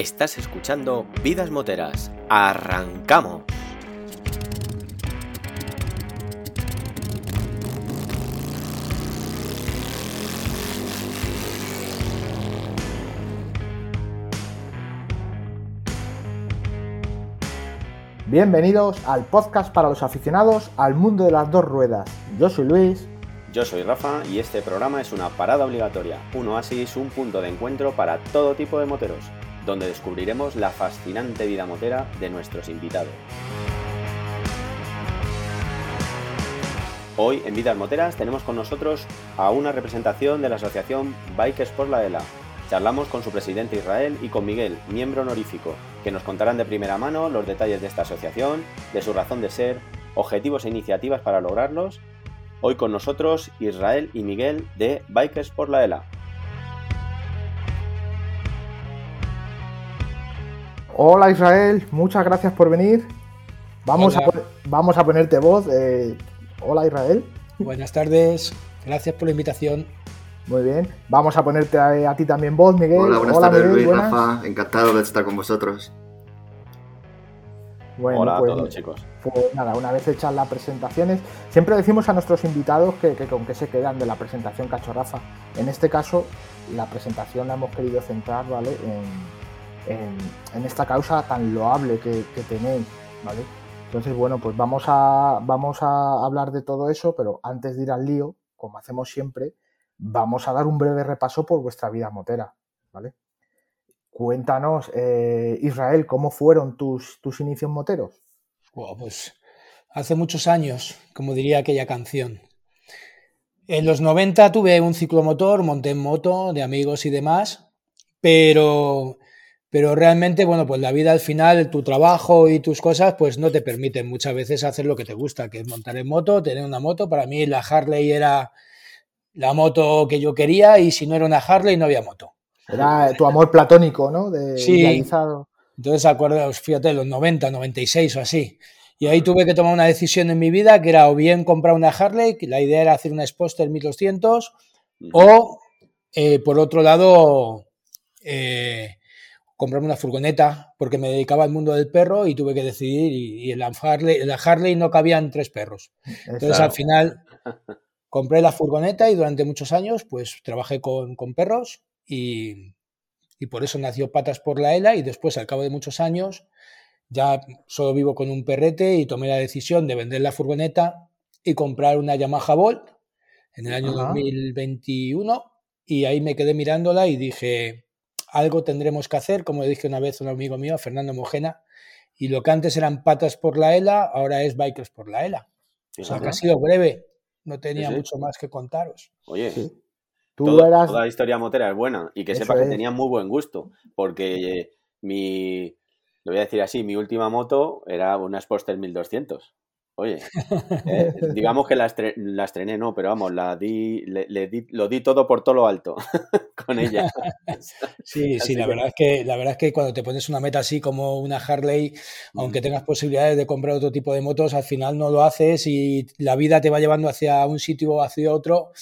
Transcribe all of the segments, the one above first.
Estás escuchando Vidas Moteras. ¡Arrancamos! Bienvenidos al podcast para los aficionados al mundo de las dos ruedas. Yo soy Luis. Yo soy Rafa y este programa es una parada obligatoria, un oasis, un punto de encuentro para todo tipo de moteros, donde descubriremos la fascinante vida motera de nuestros invitados. Hoy en Vidas Moteras tenemos con nosotros a una representación de la asociación Bikers por la ELA. Charlamos con su presidente Israel y con Miguel, miembro honorífico, que nos contarán de primera mano los detalles de esta asociación, de su razón de ser, objetivos e iniciativas para lograrlos Hoy con nosotros Israel y Miguel de Bikers por la ELA. Hola Israel, muchas gracias por venir. Vamos, a, vamos a ponerte voz. Eh, hola Israel. Buenas tardes, gracias por la invitación. Muy bien, vamos a ponerte a, ti también voz, Miguel. Hola, buenas tardes Luis, Rafa, encantado de estar con vosotros. Hola a pues, todos, chicos. Pues nada, una vez hechas las presentaciones, siempre decimos a nuestros invitados que, con qué se quedan de la presentación cachorrafa. En este caso, la presentación la hemos querido centrar, ¿vale? En, esta causa tan loable que, tenéis, ¿vale? Entonces, bueno, pues vamos a, vamos a hablar de todo eso, pero antes de ir al lío, como hacemos siempre, vamos a dar un breve repaso por vuestra vida motera, ¿vale? Cuéntanos, eh, Israel, ¿cómo fueron tus, tus inicios moteros? pues hace muchos años, como diría aquella canción. En los 90 tuve un ciclomotor, monté en moto de amigos y demás, pero, pero realmente, bueno, pues la vida al final, tu trabajo y tus cosas, pues no te permiten muchas veces hacer lo que te gusta, que es montar en moto, tener una moto. Para mí la Harley era la moto que yo quería y si no era una Harley no había moto. Era tu amor platónico, ¿no? De, sí. Entonces, acuerdo, fíjate, los 90, 96 o así. Y ahí tuve que tomar una decisión en mi vida que era o bien comprar una Harley, que la idea era hacer una Sposter 1200, o eh, por otro lado, eh, comprarme una furgoneta, porque me dedicaba al mundo del perro y tuve que decidir. Y, en, la Harley, la Harley no cabían tres perros. Entonces, al final, compré la furgoneta y durante muchos años, pues trabajé con, con perros y, por eso nació Patas por la ELA y después, al cabo de muchos años, ya solo vivo con un perrete y tomé la decisión de vender la furgoneta y comprar una Yamaha Volt en el año 2021 y ahí me quedé mirándola y dije, algo tendremos que hacer, como le dije una vez a un amigo mío, Fernando Mojena, y lo que antes eran patas por la ELA, ahora es bikers por la ELA. O sea, que ha sido breve, no tenía mucho más que contaros. Oye, Toda la historia motera es buena y que sepa que tenía muy buen gusto, porque mi, lo voy a decir así, mi última moto era una Sportster 1200. Oye, eh, digamos que la, estrené, no, pero vamos, la di, le, di, lo di todo por todo lo alto con ella. Sí, sí, la verdad, es que, la verdad es que cuando te pones una meta así como una Harley, aunque tengas posibilidades de comprar otro tipo de motos, al final no lo haces y la vida te va llevando hacia un sitio o hacia otro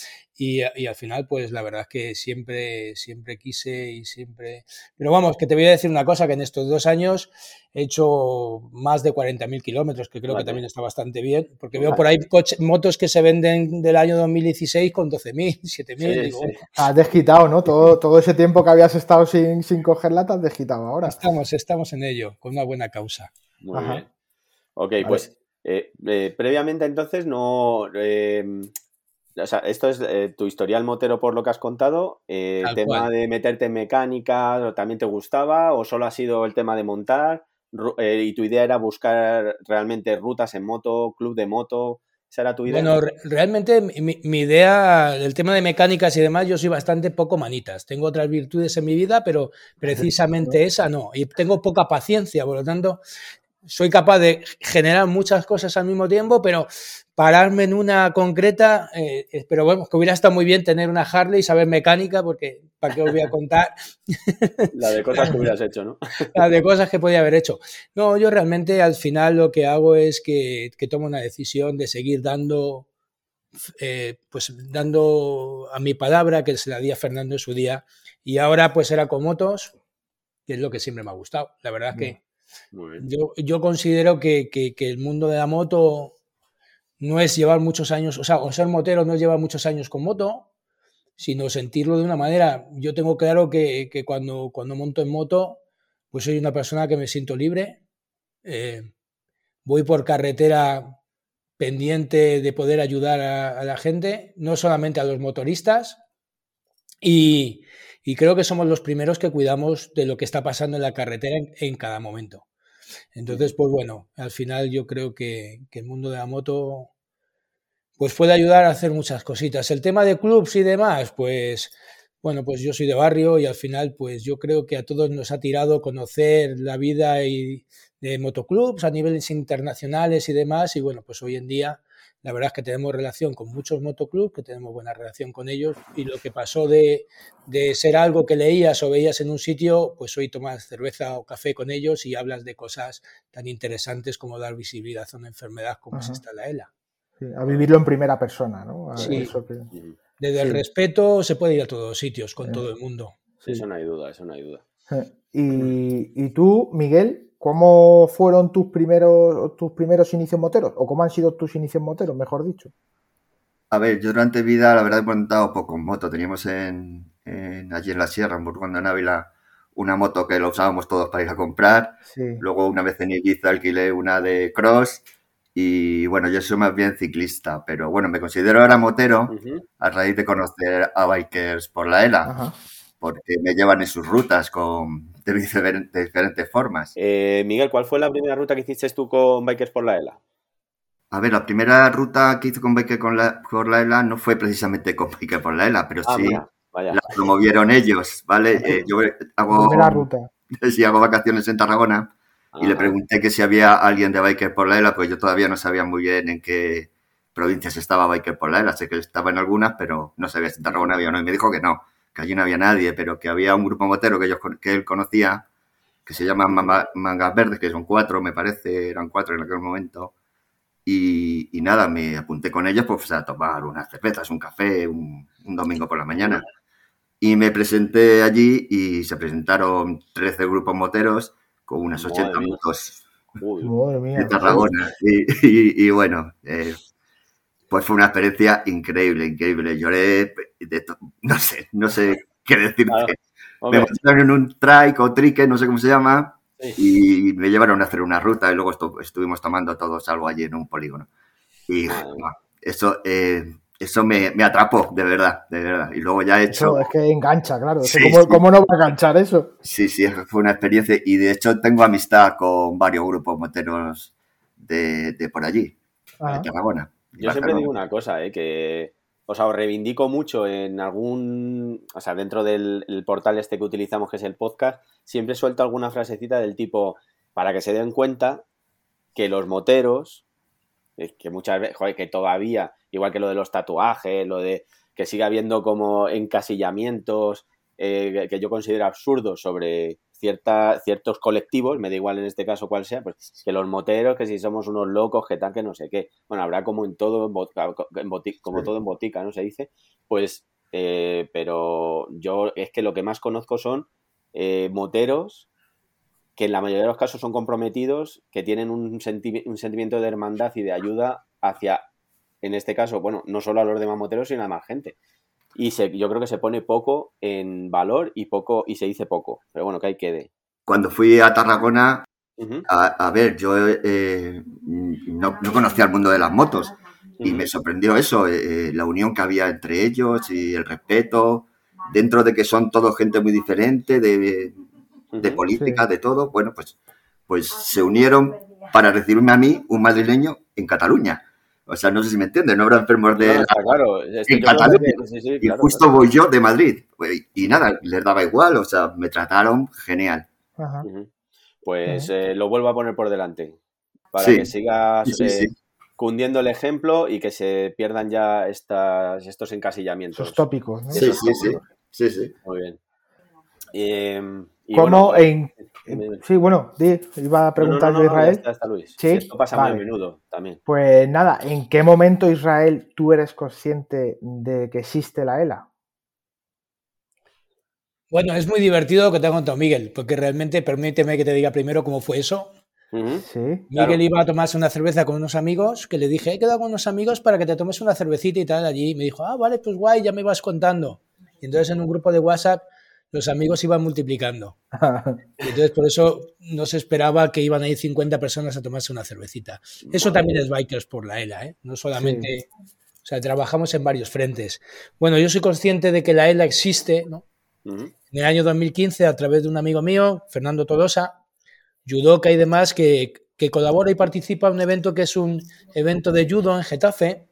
y, al final, pues la verdad es que siempre, siempre quise y siempre... Pero vamos, que te voy a decir una cosa, que en estos dos años he hecho más de 40.000 kilómetros, que creo que también está bastante bien, porque veo por ahí motos que se venden del año 2016 con 12.000, 7.000. Has desquitado, ¿no? Todo, todo ese tiempo que habías estado sin, sin cogerla, te has desquitado ahora. Estamos, estamos en ello, con una buena causa. Muy bien. Ok, pues eh, eh, previamente entonces no... Eh, o sea, esto es eh, tu historial motero por lo que has contado. Eh, ¿El tema de meterte en mecánica también te gustaba o solo ha sido el tema de montar? Eh, ¿Y tu idea era buscar realmente rutas en moto, club de moto? ¿Esa era tu idea? Bueno, realmente mi, mi, idea, el tema de mecánicas y demás, yo soy bastante poco manitas. Tengo otras virtudes en mi vida, pero precisamente esa no. Y tengo poca paciencia, por lo tanto, soy capaz de generar muchas cosas al mismo tiempo, pero pararme en una concreta, eh, pero bueno, que hubiera estado muy bien tener una Harley y saber mecánica, porque ¿para qué os voy a contar? La de cosas que hubieras hecho, ¿no? La de cosas que podía haber hecho. No, yo realmente al final lo que hago es que, tomo una decisión de seguir dando, eh, pues dando a mi palabra, que se la di a Fernando en su día, y ahora pues era con motos, y es lo que siempre me ha gustado. La verdad es que yo, yo, considero que, que, el mundo de la moto no es llevar muchos años, o sea, o ser motero no es llevar muchos años con moto, sino sentirlo de una manera. Yo tengo claro que, que cuando, cuando monto en moto, pues soy una persona que me siento libre. Eh, voy por carretera pendiente de poder ayudar a, la gente, no solamente a los motoristas. Y, creo que somos los primeros que cuidamos de lo que está pasando en la carretera en, cada momento. Entonces, pues bueno, al final yo creo que, que, el mundo de la moto pues puede ayudar a hacer muchas cositas. El tema de clubs y demás, pues bueno, pues yo soy de barrio y al final, pues yo creo que a todos nos ha tirado conocer la vida y de motoclubs a niveles internacionales y demás. Y bueno, pues hoy en día la verdad es que tenemos relación con muchos motoclubs, que tenemos buena relación con ellos. Y lo que pasó de, de ser algo que leías o veías en un sitio, pues hoy tomas cerveza o café con ellos y hablas de cosas tan interesantes como dar visibilidad a una enfermedad como es esta la ELA. a vivirlo en primera persona, ¿no? sí. Desde el respeto se puede ir a todos los sitios con todo el mundo. Sí, eso no hay duda, eso no hay duda. Y, y tú, Miguel, ¿cómo fueron tus primeros, tus primeros inicios moteros? ¿O cómo han sido tus inicios moteros, mejor dicho? A ver, yo durante vida, la verdad, he montado poco en moto. Teníamos en, allí en la sierra, en Burgos de Ávila, una moto que la usábamos todos para ir a comprar. Luego, una vez en Ibiza, alquilé una de cross y bueno, yo soy más bien ciclista, pero bueno, me considero ahora motero a raíz de conocer a bikers por la ELA, porque me llevan en sus rutas con, de, diferentes formas. Eh, Miguel, ¿cuál fue la primera ruta que hiciste tú con bikers por la ELA? A ver, la primera ruta que hice con bikers por la ELA no fue precisamente con bikers por la ELA, pero ah, sí la promovieron ellos, ¿vale? Eh, yo hago, ruta. Sí, hago vacaciones en Tarragona y le pregunté que si había alguien de Biker por la ELA, pues yo todavía no sabía muy bien en qué provincias estaba Biker por la ELA. Sé que estaba en algunas, pero no sabía si en Tarragona había o no. Y me dijo que no, que allí no había nadie, pero que había un grupo motero que, ellos, que él conocía, que se llama Mangas Verdes, que son cuatro, me parece, eran cuatro en aquel momento. Y, nada, me apunté con ellos pues, a tomar unas cervezas, un café, un, un domingo por la mañana. Y me presenté allí y se presentaron 13 grupos moteros con uunas 80 minutos de Tarragona. Y, bueno, eh, pues fue una experiencia increíble, increíble. Lloré, de no sé, no sé qué decirte. me pusieron en un trike o trique, no sé cómo se llama, y me llevaron a hacer una ruta y luego estuvimos tomando todos algo allí en un polígono. Y eso, eh, eso me, atrapó, de verdad, de verdad. Y luego ya he hecho... es que engancha, claro. ¿cómo, no va a enganchar eso? Sí, sí, fue una experiencia. Y de hecho tengo amistad con varios grupos moteros de, por allí, de Tarragona. Yo siempre digo una cosa, ¿eh? que o sea, os reivindico mucho en algún, o sea, dentro del portal este que utilizamos, que es el podcast, siempre suelto alguna frasecita del tipo, para que se den cuenta que los moteros, que muchas veces, joder, que todavía igual que lo de los tatuajes, lo de que siga habiendo como encasillamientos eh, que yo considero absurdos sobre cierta, ciertos colectivos, me da igual en este caso cuál sea, pues que los moteros, que si somos unos locos, que tal, que no sé qué. Bueno, habrá como en todo, en botica, como todo en botica, ¿no? Se dice. Pues, eh, pero yo es que lo que más conozco son eh, moteros que en la mayoría de los casos son comprometidos, que tienen un, un sentimiento de hermandad y de ayuda hacia en este caso, bueno, no solo a los demás moteros, sino a más gente. Y se, yo creo que se pone poco en valor y poco y se dice poco. Pero bueno, que hay quede. Cuando fui a Tarragona, a, ver, yo eh, no, conocía el mundo de las motos y me sorprendió eso, eh, eh, la unión que había entre ellos y el respeto, dentro de que son todos gente muy diferente, de, de política, de todo, bueno, pues, pues se unieron para recibirme a mí, un madrileño, en Cataluña. O sea, no sé si me entienden, no habrá enfermos de... claro, en Cataluña. y justo voy yo de Madrid. Y nada, les daba igual, o sea, me trataron genial. Pues eh, lo vuelvo a poner por delante. Para que sigas eh, cundiendo el ejemplo y que se pierdan ya estas, estos encasillamientos. Estos tópicos, ¿no? Sí, sí, sí. sí, sí. Muy bien. ¿Cómo en, Sí, bueno, iba a preguntar a Israel. Sí, esto pasa muy a menudo también. Pues nada, ¿en qué momento, Israel, tú eres consciente de que existe la ELA? Bueno, es muy divertido lo que te ha contado Miguel, porque realmente, permíteme que te diga primero cómo fue eso. Miguel iba a tomarse una cerveza con unos amigos, que le dije, he quedado con unos amigos para que te tomes una cervecita y tal allí. Y me dijo, ah, vale, pues guay, ya me vas contando. Y entonces en un grupo de WhatsApp los amigos iban multiplicando. entonces por eso no se esperaba que iban a ir 50 personas a tomarse una cervecita. Eso también es Bikers por la ELA, ¿eh? no solamente... O sea, trabajamos en varios frentes. Bueno, yo soy consciente de que la ELA existe, ¿no? En el año 2015, a través de un amigo mío, Fernando Tolosa, judoka y demás, que, colabora y participa en un evento que es un evento de judo en Getafe,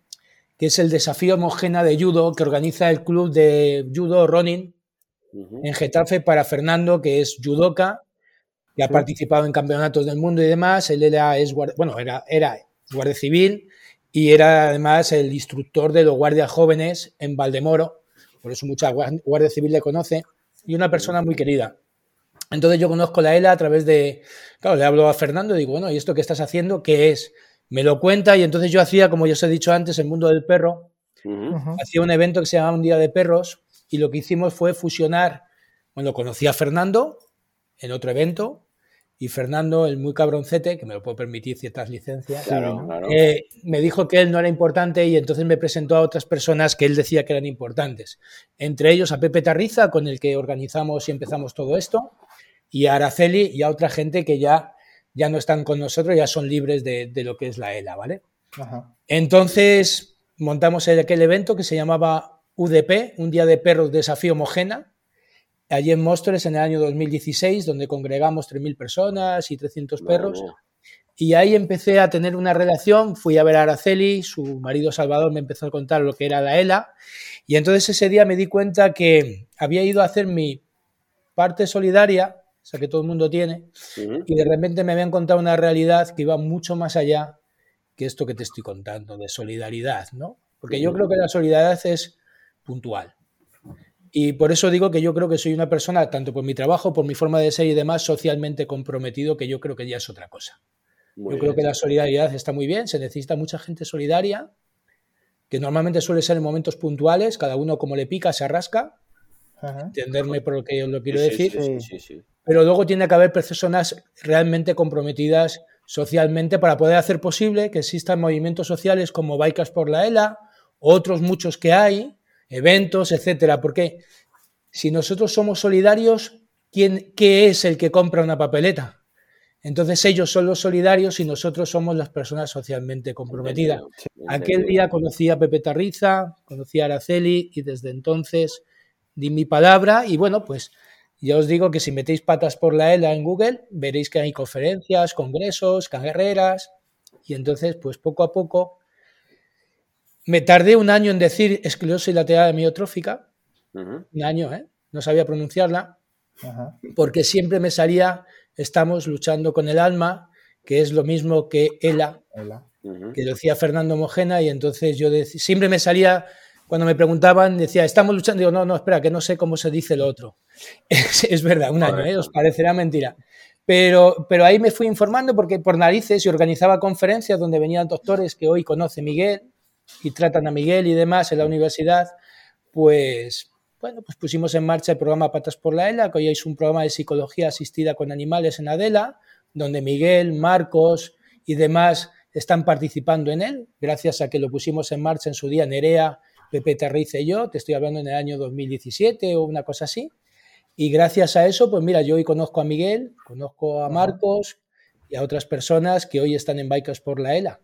que es el desafío homogéneo de judo que organiza el club de judo Ronin en Getafe para Fernando, que es judoka, que ha participado en campeonatos del mundo y demás. Él era, es, bueno, era, era guardia civil y era además el instructor de los guardias jóvenes en Valdemoro, por eso mucha guardia civil le conoce, y una persona muy querida. Entonces yo conozco la ELA a través de, claro, le hablo a Fernando y digo, bueno, ¿y esto que estás haciendo qué es? Me lo cuenta y entonces yo hacía, como ya os he dicho antes, el mundo del perro, hacía un evento que se llamaba Un Día de Perros y lo que hicimos fue fusionar, bueno, conocí a Fernando en otro evento y Fernando, el muy cabroncete, que me lo puedo permitir ciertas licencias, eh, me dijo que él no era importante y entonces me presentó a otras personas que él decía que eran importantes. Entre ellos a Pepe Tarriza, con el que organizamos y empezamos todo esto, y a Araceli y a otra gente que ya, ya no están con nosotros, ya son libres de, lo que es la ELA, ¿vale? Entonces montamos aquel evento que se llamaba UDP, un día de perros desafío homogena, allí en Móstoles en el año 2016, donde congregamos 3.000 personas y 300 perros. Y ahí empecé a tener una relación, fui a ver a Araceli, su marido Salvador me empezó a contar lo que era la ELA, y entonces ese día me di cuenta que había ido a hacer mi parte solidaria, o sea que todo el mundo tiene, y de repente me habían contado una realidad que iba mucho más allá que esto que te estoy contando, de solidaridad, ¿no? Porque yo creo que la solidaridad es puntual. Y por eso digo que yo creo que soy una persona, tanto por mi trabajo, por mi forma de ser y demás, socialmente comprometido, que yo creo que ya es otra cosa. yo creo que la solidaridad está muy bien, se necesita mucha gente solidaria, que normalmente suele ser en momentos puntuales, cada uno como le pica, se arrasca, entenderme por lo que yo lo quiero decir, pero luego tiene que haber personas realmente comprometidas socialmente para poder hacer posible que existan movimientos sociales como Bikers por la ELA, otros muchos que hay, eventos, etcétera. Porque si nosotros somos solidarios, ¿quién, ¿qué es el que compra una papeleta? Entonces ellos son los solidarios y nosotros somos las personas socialmente comprometidas. Aquel día conocí a Pepe Tarriza, conocí a Araceli y desde entonces di mi palabra y bueno, pues ya os digo que si metéis patas por la ELA en Google, veréis que hay conferencias, congresos, carreras y entonces pues poco a poco me tardé un año en decir esclerosis lateral amiotrófica. Un año, ¿eh? No sabía pronunciarla. Porque siempre me salía, estamos luchando con el alma, que es lo mismo que ELA, que decía Fernando Mojena, y entonces yo siempre me salía, cuando me preguntaban, decía, estamos luchando, digo, no, no, espera, que no sé cómo se dice lo otro. es, verdad, un año, ¿eh? os parecerá mentira. Pero, pero ahí me fui informando porque por narices y organizaba conferencias donde venían doctores que hoy conoce Miguel, y tratan a Miguel y demás en la universidad, pues bueno, pues pusimos en marcha el programa Patas por la ELA, que hoy es un programa de psicología asistida con animales en Adela, donde Miguel, Marcos y demás están participando en él, gracias a que lo pusimos en marcha en su día Nerea, Pepe Terriz y yo, te estoy hablando en el año 2017 o una cosa así. Y gracias a eso, pues mira, yo hoy conozco a Miguel, conozco a Marcos y a otras personas que hoy están en Bikers por la ELA.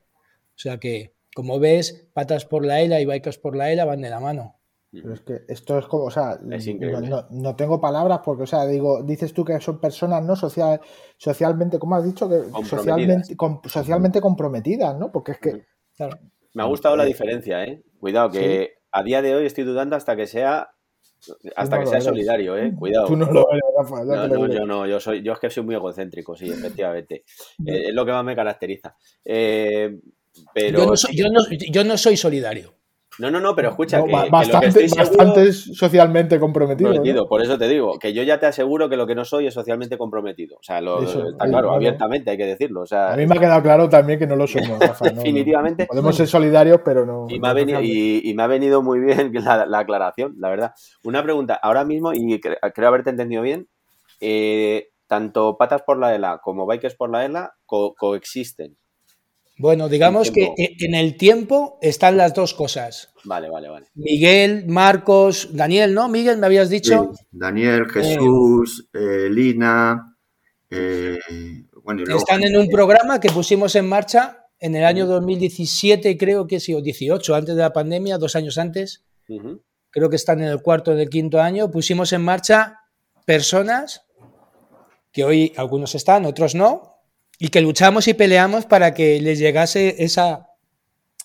O sea que como ves, patas por la ELA y bikers por la ELA van de la mano. Pero es que esto es como, o sea, no, tengo palabras porque, o sea, digo, dices tú que son personas, ¿no? Social, socialmente, ¿cómo has dicho? que Socialmente, socialmente comprometidas, ¿no? Porque es que. Me ha gustado la diferencia, ¿eh? Cuidado, que a día de hoy estoy dudando hasta que sea hasta que sea solidario, ¿eh? Cuidado. Tú no lo eres, Rafa. No, yo no, yo soy, yo es que soy muy egocéntrico, sí, efectivamente. Eh, es lo que más me caracteriza. Eh, yo, no soy, yo, no, soy solidario. No, no, no, pero escucha, que, bastante, socialmente comprometido. Por eso te digo, que yo ya te aseguro que lo que no soy es socialmente comprometido. O sea, lo, está claro, abiertamente hay que decirlo. a mí me ha quedado claro también que no lo somos, Definitivamente. podemos ser solidarios, pero no. Y me, ha venido, y, me ha venido muy bien la, aclaración, la verdad. Una pregunta, ahora mismo, y creo haberte entendido bien, eh, tanto Patas por la ELA como Bikers por la ELA coexisten. Bueno, digamos que e, en el tiempo están las dos cosas. Vale, vale, vale. Miguel, Marcos, Daniel, ¿no? Miguel, me habías dicho. Daniel, Jesús, eh, Lina. Eh, están en un programa que pusimos en marcha en el año 2017, creo que sí, o 18, antes de la pandemia, dos años antes. Creo que están en el cuarto, del quinto año. Pusimos en marcha personas que hoy algunos están, otros no, y que luchamos y peleamos para que les llegase esa,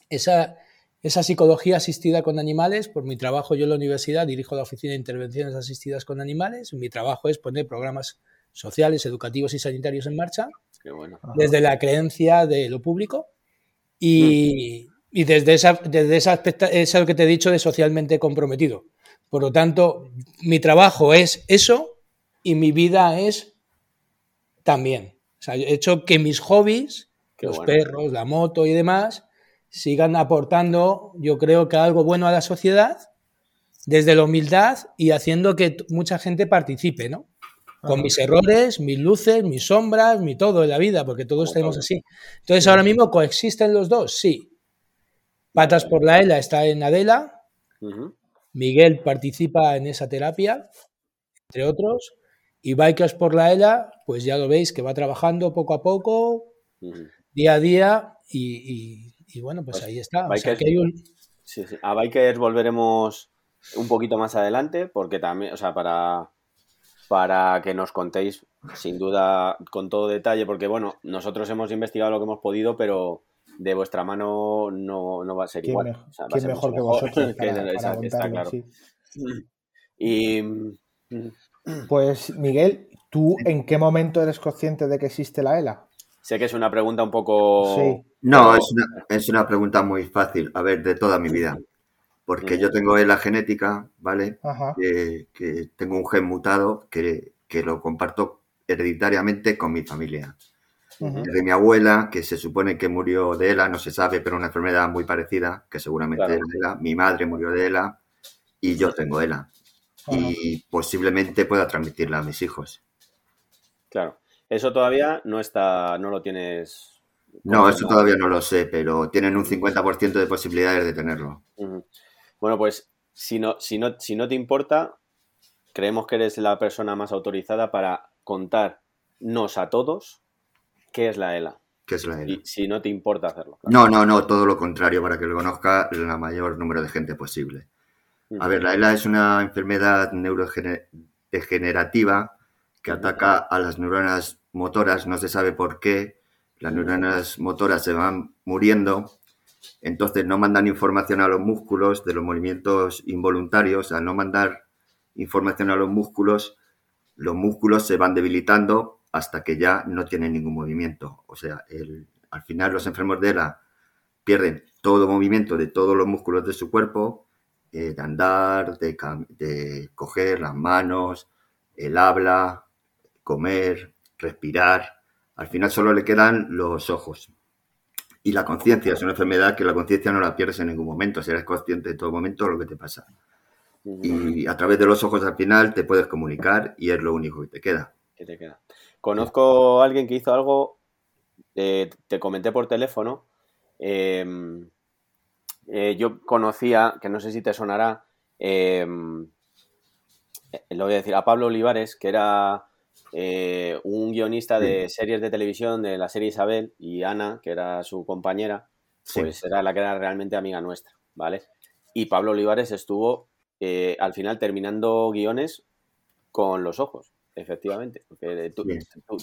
esa, esa psicología asistida con animales. Por mi trabajo, yo en la universidad dirijo la Oficina de Intervenciones Asistidas con Animales. Mi trabajo es poner programas sociales, educativos y sanitarios en marcha, desde la creencia de lo público y, y desde, esa, desde ese aspecto, es lo que te he dicho de socialmente comprometido. Por lo tanto, mi trabajo es eso y mi vida es también. Sea, he hecho que mis hobbies, los perros, la moto y demás, sigan aportando, yo creo que algo bueno a la sociedad, desde la humildad y haciendo que mucha gente participe, ¿no? Con mis errores, mis luces, mis sombras, mi todo en la vida, porque todos tenemos así. Entonces, ahora mismo coexisten los dos, sí. Patas por la ELA está en Adela. Miguel participa en esa terapia, entre otros. Y Bikers por la ELA, pues ya lo veis que va trabajando poco a poco, día a día, y, bueno, pues, ahí está. A Bikers volveremos un poquito más adelante, porque también, o sea, para, para que nos contéis, sin duda, con todo detalle, porque bueno, nosotros hemos investigado lo que hemos podido, pero de vuestra mano no, va a ser igual. mejor que vosotros? está claro. Y pues Miguel, ¿tú en qué momento eres consciente de que existe la ELA? Sé que es una pregunta un poco... Sí. No, es una, pregunta muy fácil, a ver, de toda mi vida. Porque yo tengo ELA genética, ¿vale? Que, tengo un gen mutado que, lo comparto hereditariamente con mi familia. De mi abuela, que se supone que murió de ELA, no se sabe, pero una enfermedad muy parecida, que seguramente era de ELA. Mi madre murió de ELA y yo tengo ELA y posiblemente pueda transmitirla a mis hijos. Claro. Eso todavía no está, no lo tienes. No, eso todavía no lo sé, pero tienen un 50% de posibilidades de tenerlo. Bueno, pues si no, si, no, si no te importa, creemos que eres la persona más autorizada para contarnos a todos qué es la ELA. ¿Qué es la ELA? Y si no te importa hacerlo. No, no, no, todo lo contrario, para que lo conozca el mayor número de gente posible. A ver, la ELA es una enfermedad neurodegenerativa que ataca a las neuronas motoras, no se sabe por qué, las neuronas motoras se van muriendo, entonces no mandan información a los músculos de los movimientos involuntarios, al no mandar información a los músculos, los músculos se van debilitando hasta que ya no tienen ningún movimiento. O sea, al final los enfermos de ELA pierden todo movimiento de todos los músculos de su cuerpo, eh, de andar, de, coger las manos, el habla, comer, respirar. Al final solo le quedan los ojos. Y la conciencia es una enfermedad que la conciencia no la pierdes en ningún momento, si eres consciente de todo momento de lo que te pasa. Y a través de los ojos al final te puedes comunicar y es lo único que te queda. te queda. Conozco a alguien que hizo algo, eh, te comenté por teléfono, eh, eh, yo conocía, que no sé si te sonará, em, eh, lo voy a decir, a Pablo Olivares, que era eh, un guionista de series de televisión de la serie Isabel, y Ana, que era su compañera, pues era la que era realmente amiga nuestra, ¿vale? Y Pablo Olivares estuvo al final terminando guiones con los ojos, efectivamente, porque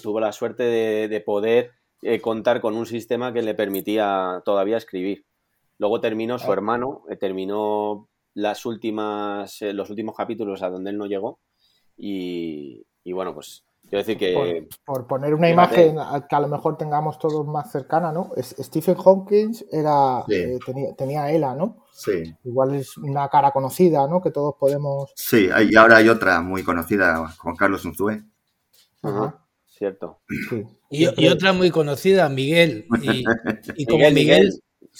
tuvo la suerte de poder contar con un sistema que le permitía todavía escribir. Luego terminó su hermano, eh, terminó las últimas, eh, los últimos capítulos a donde él no llegó. Y, bueno, pues Quiero decir que. Por, poner una imagen que a lo mejor tengamos todos más cercana, ¿no? Stephen Hawking era, eh, tenía, tenía ELA, ¿no? Sí. Igual es una cara conocida, ¿no? Que todos podemos. Sí, y ahora hay otra muy conocida, Juan Carlos Unzué. Ajá. Cierto. Y, otra muy conocida, Miguel. Y, como Miguel,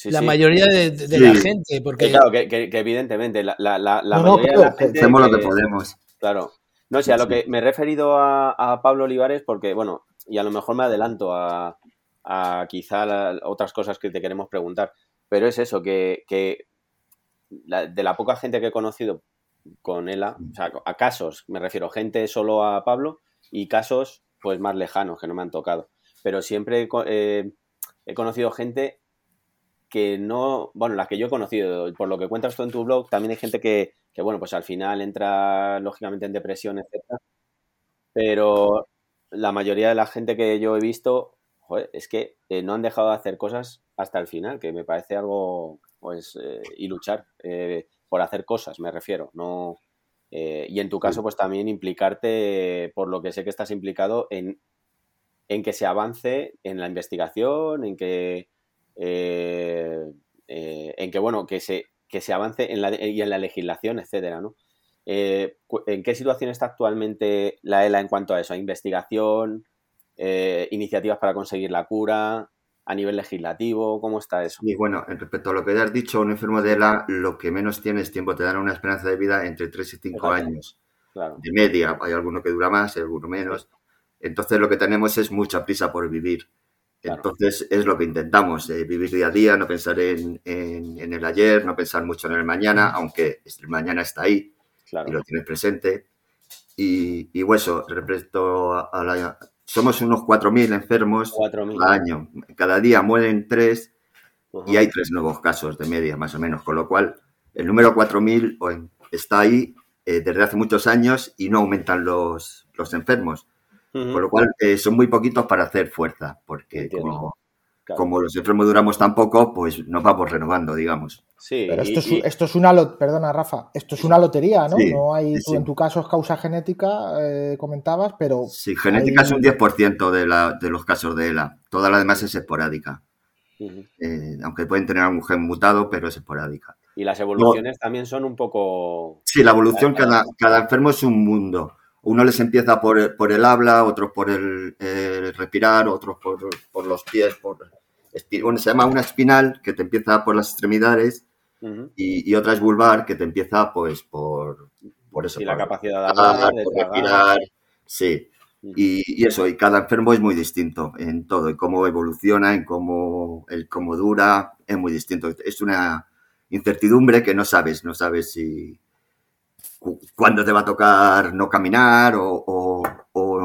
la mayoría de, la gente. Porque... claro, que, evidentemente la, mayoría de la gente. Hacemos lo que podemos. Claro. No sé, a lo que me he referido a, Pablo Olivares, porque, bueno, y a lo mejor me adelanto a, quizá otras cosas que te queremos preguntar, pero es eso, que, de la poca gente que he conocido con ELA, o sea, a casos, me refiero, gente solo a Pablo y casos pues más lejanos que no me han tocado, pero siempre eh, he conocido gente que no, bueno, las que yo he conocido, por lo que cuentas tú en tu blog, también hay gente que, que bueno, pues al final entra lógicamente en depresión, etcétera. Pero la mayoría de la gente que yo he visto, es que eh, no han dejado de hacer cosas hasta el final, que me parece algo, pues, eh, y luchar eh, por hacer cosas, me refiero, no... y en tu caso, pues también implicarte, por lo que sé que estás implicado, en, en que se avance en la investigación, en que, en que bueno, que se, que se avance en la, y en la legislación, etcétera, ¿no? Eh, ¿En qué situación está actualmente la ELA en cuanto a eso? ¿A investigación? Eh, ¿Iniciativas para conseguir la cura? ¿A nivel legislativo? ¿Cómo está eso? Y bueno, respecto a lo que ya has dicho, un enfermo de ELA lo que menos tiene es tiempo, te dan una esperanza de vida entre 3 y 5 años. De media, hay alguno que dura más, hay alguno menos. Entonces lo que tenemos es mucha prisa por vivir. Entonces es lo que intentamos, eh, vivir día a día, no pensar en, el ayer, no pensar mucho en el mañana, aunque el mañana está ahí y lo tienes presente. Y, y eso, respecto a, la... Somos unos 4.000 enfermos al año. Cada día mueren tres y hay tres nuevos casos de media, más o menos. Con lo cual, el número 4.000 está ahí eh, desde hace muchos años y no aumentan los, los enfermos. Con lo cual, eh, son muy poquitos para hacer fuerza, porque como, los enfermos duramos tan poco, pues nos vamos renovando, digamos. Sí, Pero esto, es, esto es una, perdona Rafa, esto es una lotería, ¿no? no hay, en tu caso es causa genética, eh, comentabas, pero... Sí, genética es un 10% de, la, de los casos de ELA, toda la demás es esporádica. Eh, aunque pueden tener algún gen mutado, pero es esporádica. Y las evoluciones también son un poco... Sí, la evolución, cada, cada enfermo es un mundo. Uno les empieza por, el habla, otros por el, respirar, otros por, los pies, por bueno, se llama una espinal que te empieza por las extremidades y, otra es vulvar que te empieza pues por, por eso. Y la capacidad de hablar, de respirar, sí. Y, eso, y cada enfermo es muy distinto en todo, en cómo evoluciona, en cómo, el, cómo dura, es muy distinto. Es una incertidumbre que no sabes, no sabes si, cuándo te va a tocar no caminar o,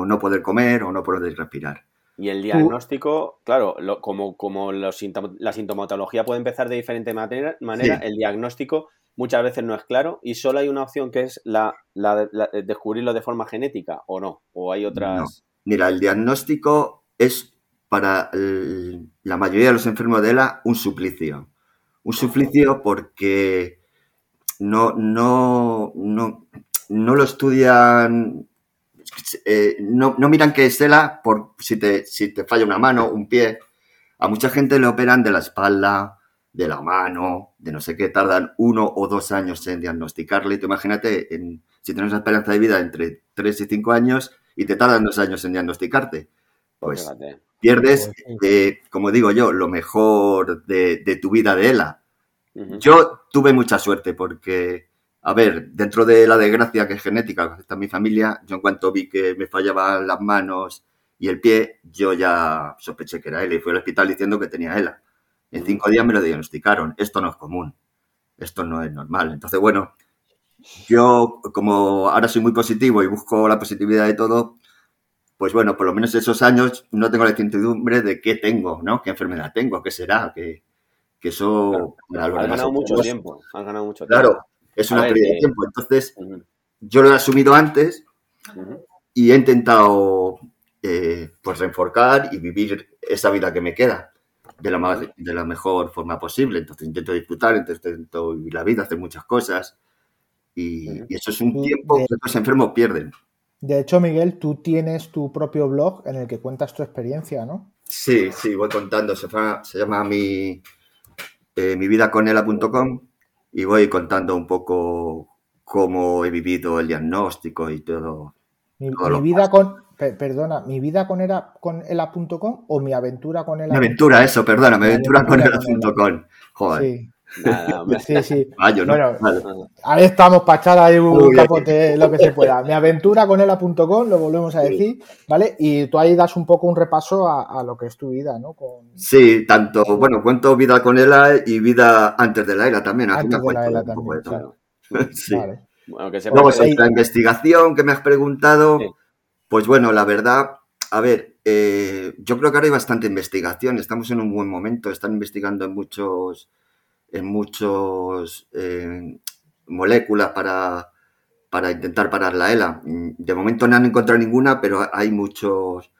no poder comer o no poder respirar. Y el diagnóstico, claro, como, como la sintomatología puede empezar de diferente manera, el diagnóstico muchas veces no es claro y solo hay una opción que es la, descubrirlo de forma genética o no, o hay otras... Mira, el diagnóstico es para la mayoría de los enfermos de ELA un suplicio. Un suplicio porque no, no, no, no lo estudian, eh, no, no, miran que es ELA por si te, si te falla una mano, un pie. A mucha gente le operan de la espalda, de la mano, de no sé qué, tardan uno o dos años en diagnosticarle. Tú imagínate, en, si tienes una esperanza de vida entre tres y cinco años y te tardan dos años en diagnosticarte, pues pierdes, eh, como digo yo, lo mejor de, de tu vida de ELA yo tuve mucha suerte porque, a ver, dentro de la desgracia que es genética que afecta a mi familia, yo en cuanto vi que me fallaban las manos y el pie, yo ya sospeché que era él y fui al hospital diciendo que tenía ELA. En cinco días me lo diagnosticaron. Esto no es común. Esto no es normal. Entonces, bueno, yo como ahora soy muy positivo y busco la positividad de todo, pues bueno, por lo menos esos años no tengo la incertidumbre de qué tengo, ¿no? ¿Qué enfermedad tengo? ¿Qué será? ¿Qué, que eso... Claro, has ganado mucho tiempo, has ganado mucho tiempo. Claro, es una pérdida de tiempo. Entonces, yo lo he asumido antes y he intentado eh, pues reenforcar y vivir esa vida que me queda de la, más, de la mejor forma posible. Entonces intento disfrutar, intento vivir la vida, hacer muchas cosas y, eso es un tiempo que los enfermos pierden. De hecho, Miguel, tú tienes tu propio blog en el que cuentas tu experiencia, ¿no? Sí, sí, voy contando. Se, llama mi, eh, mividaconela.com y voy contando un poco cómo he vivido el diagnóstico y todo. Mi, vida con, perdona, mi vida con era con ela.com o mi aventura con ela. Mi aventura, eso, perdona, mi aventura con ela.com. Joder. Sí. Nada, Sí, sí. bueno, ahí estamos para echar ahí un capote lo que se pueda. Mi aventura con ela.com, lo volvemos a decir, ¿vale? Y tú ahí das un poco un repaso a, lo que es tu vida, ¿no? Sí, tanto, bueno, cuento vida con ela y vida antes de la era también. Antes de la era también, claro. sí. Luego, sobre la investigación que me has preguntado, pues bueno, la verdad, a ver, eh, yo creo que ahora hay bastante investigación, estamos en un buen momento, están investigando en muchos en muchos eh, moléculas para, para intentar parar la ELA. De momento no han encontrado ninguna, pero hay muchos,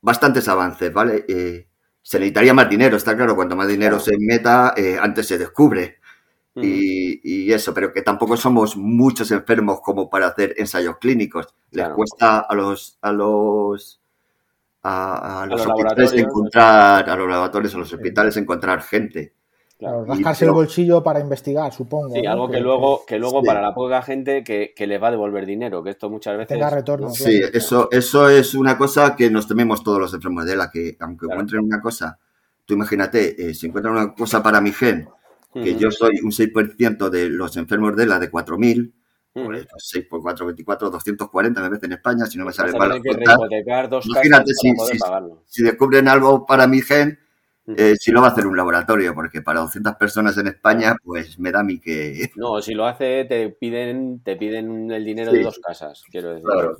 bastantes avances, ¿vale? Eh, se necesitaría más dinero, está claro, cuanto más dinero se meta, eh, antes se descubre. y, eso, pero que tampoco somos muchos enfermos como para hacer ensayos clínicos. Les cuesta a los a los a, los, hospitales encontrar, a los laboratorios, a los hospitales encontrar gente. Claro, rascarse el bolsillo para investigar, supongo. Sí, algo que, luego, que luego para la poca gente que, que les va a devolver dinero, que esto muchas veces... Tenga retorno. Sí, eso, eso es una cosa que nos tememos todos los enfermos de la que aunque encuentren una cosa, tú imagínate, eh, si encuentran una cosa para mi gen, que yo soy un 6% de los enfermos de la de 4.000, pues 6 por 4, 24, 240 me veces en España, si no me sale mal. Imagínate si, si, si descubren algo para mi gen eh, si lo va a hacer un laboratorio, porque para 200 personas en España, pues me da a mí que... No, si lo hace, te piden, te piden el dinero de dos casas, quiero decir. Claro,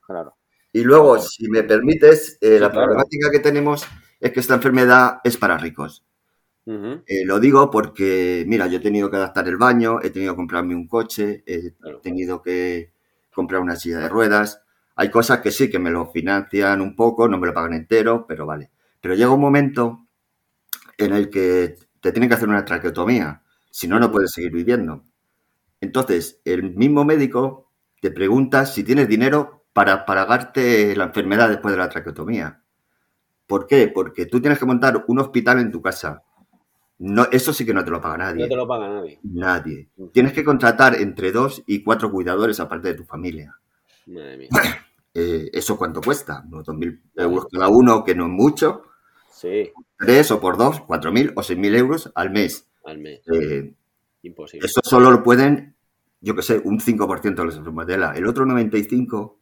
claro. Y luego, si me permites, eh, la problemática que tenemos es que esta enfermedad es para ricos. Eh, lo digo porque, mira, yo he tenido que adaptar el baño, he tenido que comprarme un coche, he tenido que comprar una silla de ruedas. Hay cosas que sí, que me lo financian un poco, no me lo pagan entero, pero vale. Pero llega un momento en el que te tienen que hacer una traqueotomía, si no, no puedes seguir viviendo. Entonces, el mismo médico te pregunta si tienes dinero para, pagarte la enfermedad después de la traqueotomía. ¿Por qué? Porque tú tienes que montar un hospital en tu casa. No, eso sí que no te lo paga nadie. No te lo paga nadie. Nadie. Tienes que contratar entre dos y cuatro cuidadores aparte de tu familia. Madre mía. Eh, ¿Eso cuánto cuesta? Unos 2.000 euros cada uno, que no es mucho. Sí. Tres o por dos, cuatro mil o seis mil euros al mes. Al mes. Eh, Imposible. Eso solo lo pueden, yo que sé, un 5% de los enfermos de ELA. El otro 95%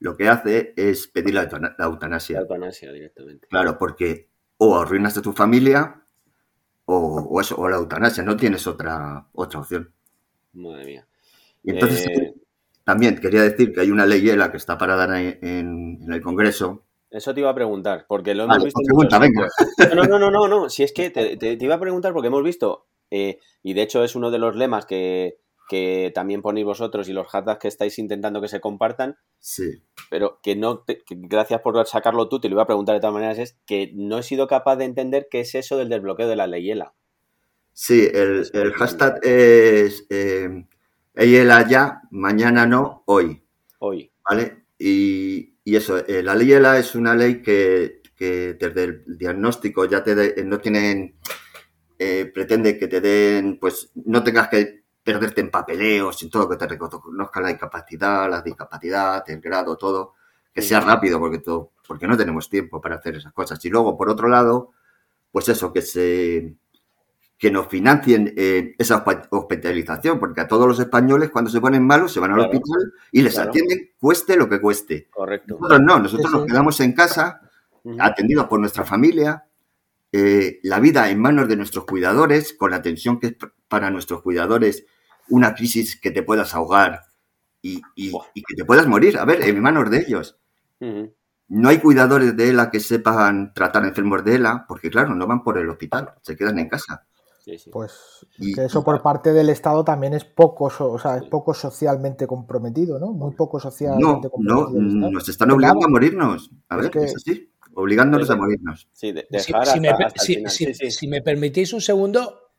lo que hace es pedir la, eutanasia. La eutanasia directamente. Claro, porque o arruinas a tu familia o, eso, o la eutanasia. No tienes otra, otra opción. Madre mía. Y entonces, eh, también quería decir que hay una ley ELA que está parada en el Congreso eso te iba a preguntar, porque lo hemos visto. Pues no, no, no, no, no, Si es que te, iba a preguntar porque hemos visto, eh, y de hecho es uno de los lemas que, también ponéis vosotros y los hashtags que estáis intentando que se compartan. Sí. Pero que no, gracias por sacarlo tú, te lo iba a preguntar de todas maneras, es que no he sido capaz de entender qué es eso del desbloqueo de la ley ELA. Sí, el, hashtag es eh, ya, mañana no, hoy. Hoy. ¿Vale? Y, y eso, eh, la ley ELA es una ley que, desde el diagnóstico ya te no tienen, eh, pretende que te den, pues no tengas que perderte en papeleos y todo, que te reconozca la incapacidad, la discapacidad, el grado, todo, que sea rápido, porque, todo, porque no tenemos tiempo para hacer esas cosas. Y luego, por otro lado, pues eso, que se que nos financien eh, esa hospitalización, porque a todos los españoles cuando se ponen malos se van al hospital y les atienden cueste lo que cueste. Correcto. Nosotros no, nosotros nos quedamos en casa, atendidos por nuestra familia, eh, la vida en manos de nuestros cuidadores, con la atención que es para nuestros cuidadores una crisis que te puedas ahogar y, que te puedas morir. A ver, en manos de ellos. No hay cuidadores de ELA que sepan tratar enfermos de ELA, porque claro, no van por el hospital, se quedan en casa. Pues que eso por parte del Estado también es poco, o sea, es poco socialmente comprometido, ¿no? Muy poco socialmente comprometido. No, nos están obligando a morirnos. A ver, es, así, obligándonos a morirnos. si, me, permitís un segundo,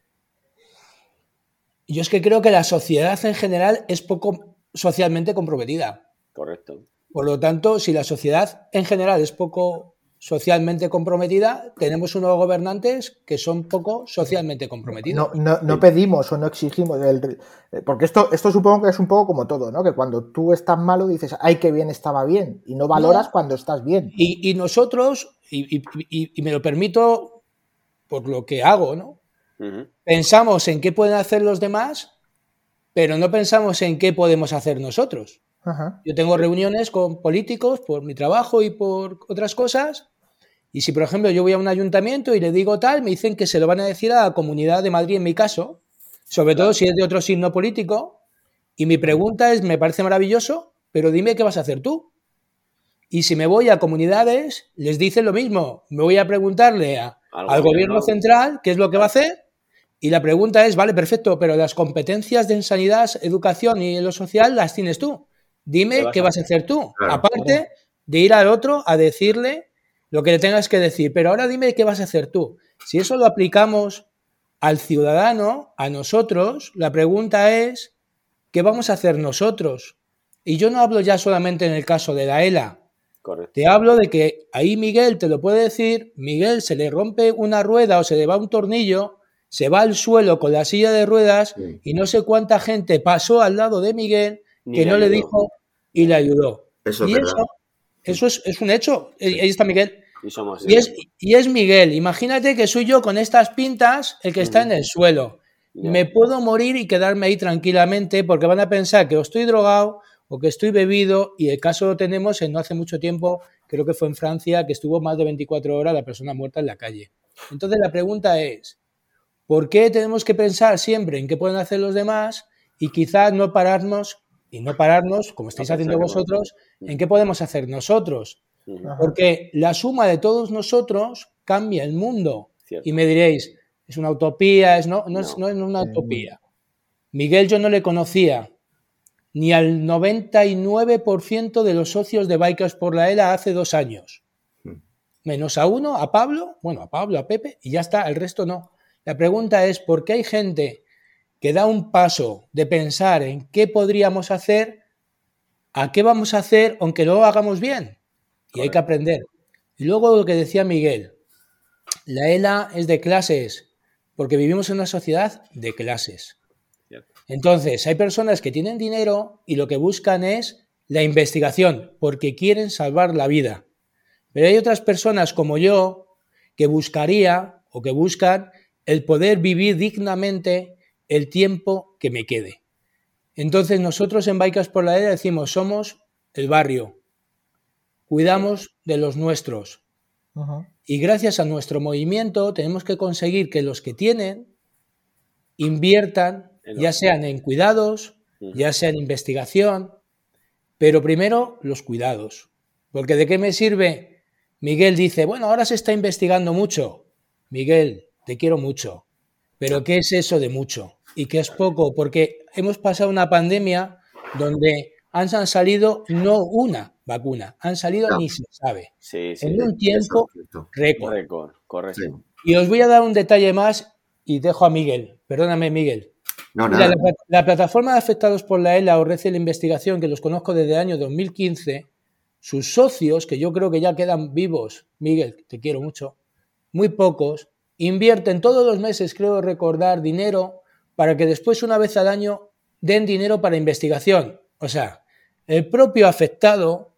yo es que creo que la sociedad en general es poco socialmente comprometida. Correcto. Por lo tanto, si la sociedad en general es poco socialmente comprometida, tenemos unos gobernantes que son poco socialmente comprometidos. No, pedimos o no exigimos, el, porque esto, esto supongo que es un poco como todo, ¿no? Que cuando tú estás malo dices, ay, qué bien estaba bien, y no valoras cuando estás bien. Y, nosotros, y, me lo permito por lo que hago, ¿no? Pensamos en qué pueden hacer los demás, pero no pensamos en qué podemos hacer nosotros. Yo tengo reuniones con políticos por mi trabajo y por otras cosas. Y si, por ejemplo, yo voy a un ayuntamiento y le digo tal, me dicen que se lo van a decir a la Comunidad de Madrid en mi caso, sobre todo si es de otro signo político. Y mi pregunta es, me parece maravilloso, pero dime qué vas a hacer tú. Y si me voy a comunidades, les dicen lo mismo. Me voy a preguntarle al gobierno central qué es lo que va a hacer. Y la pregunta es, vale, perfecto, pero las competencias de sanidad, educación y lo social las tienes tú. Dime qué vas, a hacer tú. Aparte de ir al otro a decirle lo que le tengas que decir. Pero ahora dime qué vas a hacer tú. Si eso lo aplicamos al ciudadano, a nosotros, la pregunta es, ¿qué vamos a hacer nosotros? Y yo no hablo ya solamente en el caso de la ELA. Te hablo de que ahí Miguel te lo puede decir, Miguel se le rompe una rueda o se le va un tornillo, se va al suelo con la silla de ruedas y no sé cuánta gente pasó al lado de Miguel que no le dijo y le ayudó. Eso, y eso, es, un hecho. Ahí está Miguel. Y, es, y, es, Miguel. Imagínate que soy yo con estas pintas el que está en el suelo. Me puedo morir y quedarme ahí tranquilamente porque van a pensar que o estoy drogado o que estoy bebido y el caso lo tenemos en no hace mucho tiempo, creo que fue en Francia, que estuvo más de 24 horas la persona muerta en la calle. Entonces la pregunta es, ¿por qué tenemos que pensar siempre en qué pueden hacer los demás y quizás no pararnos y no pararnos, como estáis haciendo vosotros, en qué podemos hacer nosotros. Porque la suma de todos nosotros cambia el mundo. Y me diréis, es una utopía, es no, no, Es, no es una utopía. Miguel yo no le conocía ni al 99% de los socios de Bikers por la ELA hace dos años. Hmm. Menos a uno, a Pablo, bueno, a Pablo, a Pepe, y ya está, el resto no. La pregunta es, ¿por qué hay gente que da un paso de pensar en qué podríamos hacer, a qué vamos a hacer, aunque no lo hagamos bien. Y hay que aprender. Y luego lo que decía Miguel, la ELA es de clases, porque vivimos en una sociedad de clases. Entonces, hay personas que tienen dinero y lo que buscan es la investigación, porque quieren salvar la vida. Pero hay otras personas como yo que buscaría o que buscan el poder vivir dignamente el tiempo que me quede. Entonces nosotros en Bikers por la Era decimos, somos el barrio, cuidamos de los nuestros. Y gracias a nuestro movimiento tenemos que conseguir que los que tienen inviertan, ya sean en cuidados, ya sea en investigación, pero primero los cuidados. Porque de qué me sirve, Miguel dice, bueno, ahora se está investigando mucho. Miguel, te quiero mucho. Pero ¿qué es eso de mucho? Y qué es poco, porque hemos pasado una pandemia donde han salido no una vacuna, han salido ni se sabe. en un tiempo récord. correcto. Y os voy a dar un detalle más y dejo a Miguel. Perdóname, Miguel. la, plataforma de afectados por la ELA o Red de la Investigación, que los conozco desde el año 2015, sus socios, que yo creo que ya quedan vivos, Miguel, te quiero mucho, muy pocos, invierten todos los meses, creo recordar, dinero para que después, una vez al año, den dinero para investigación. O sea, el propio afectado,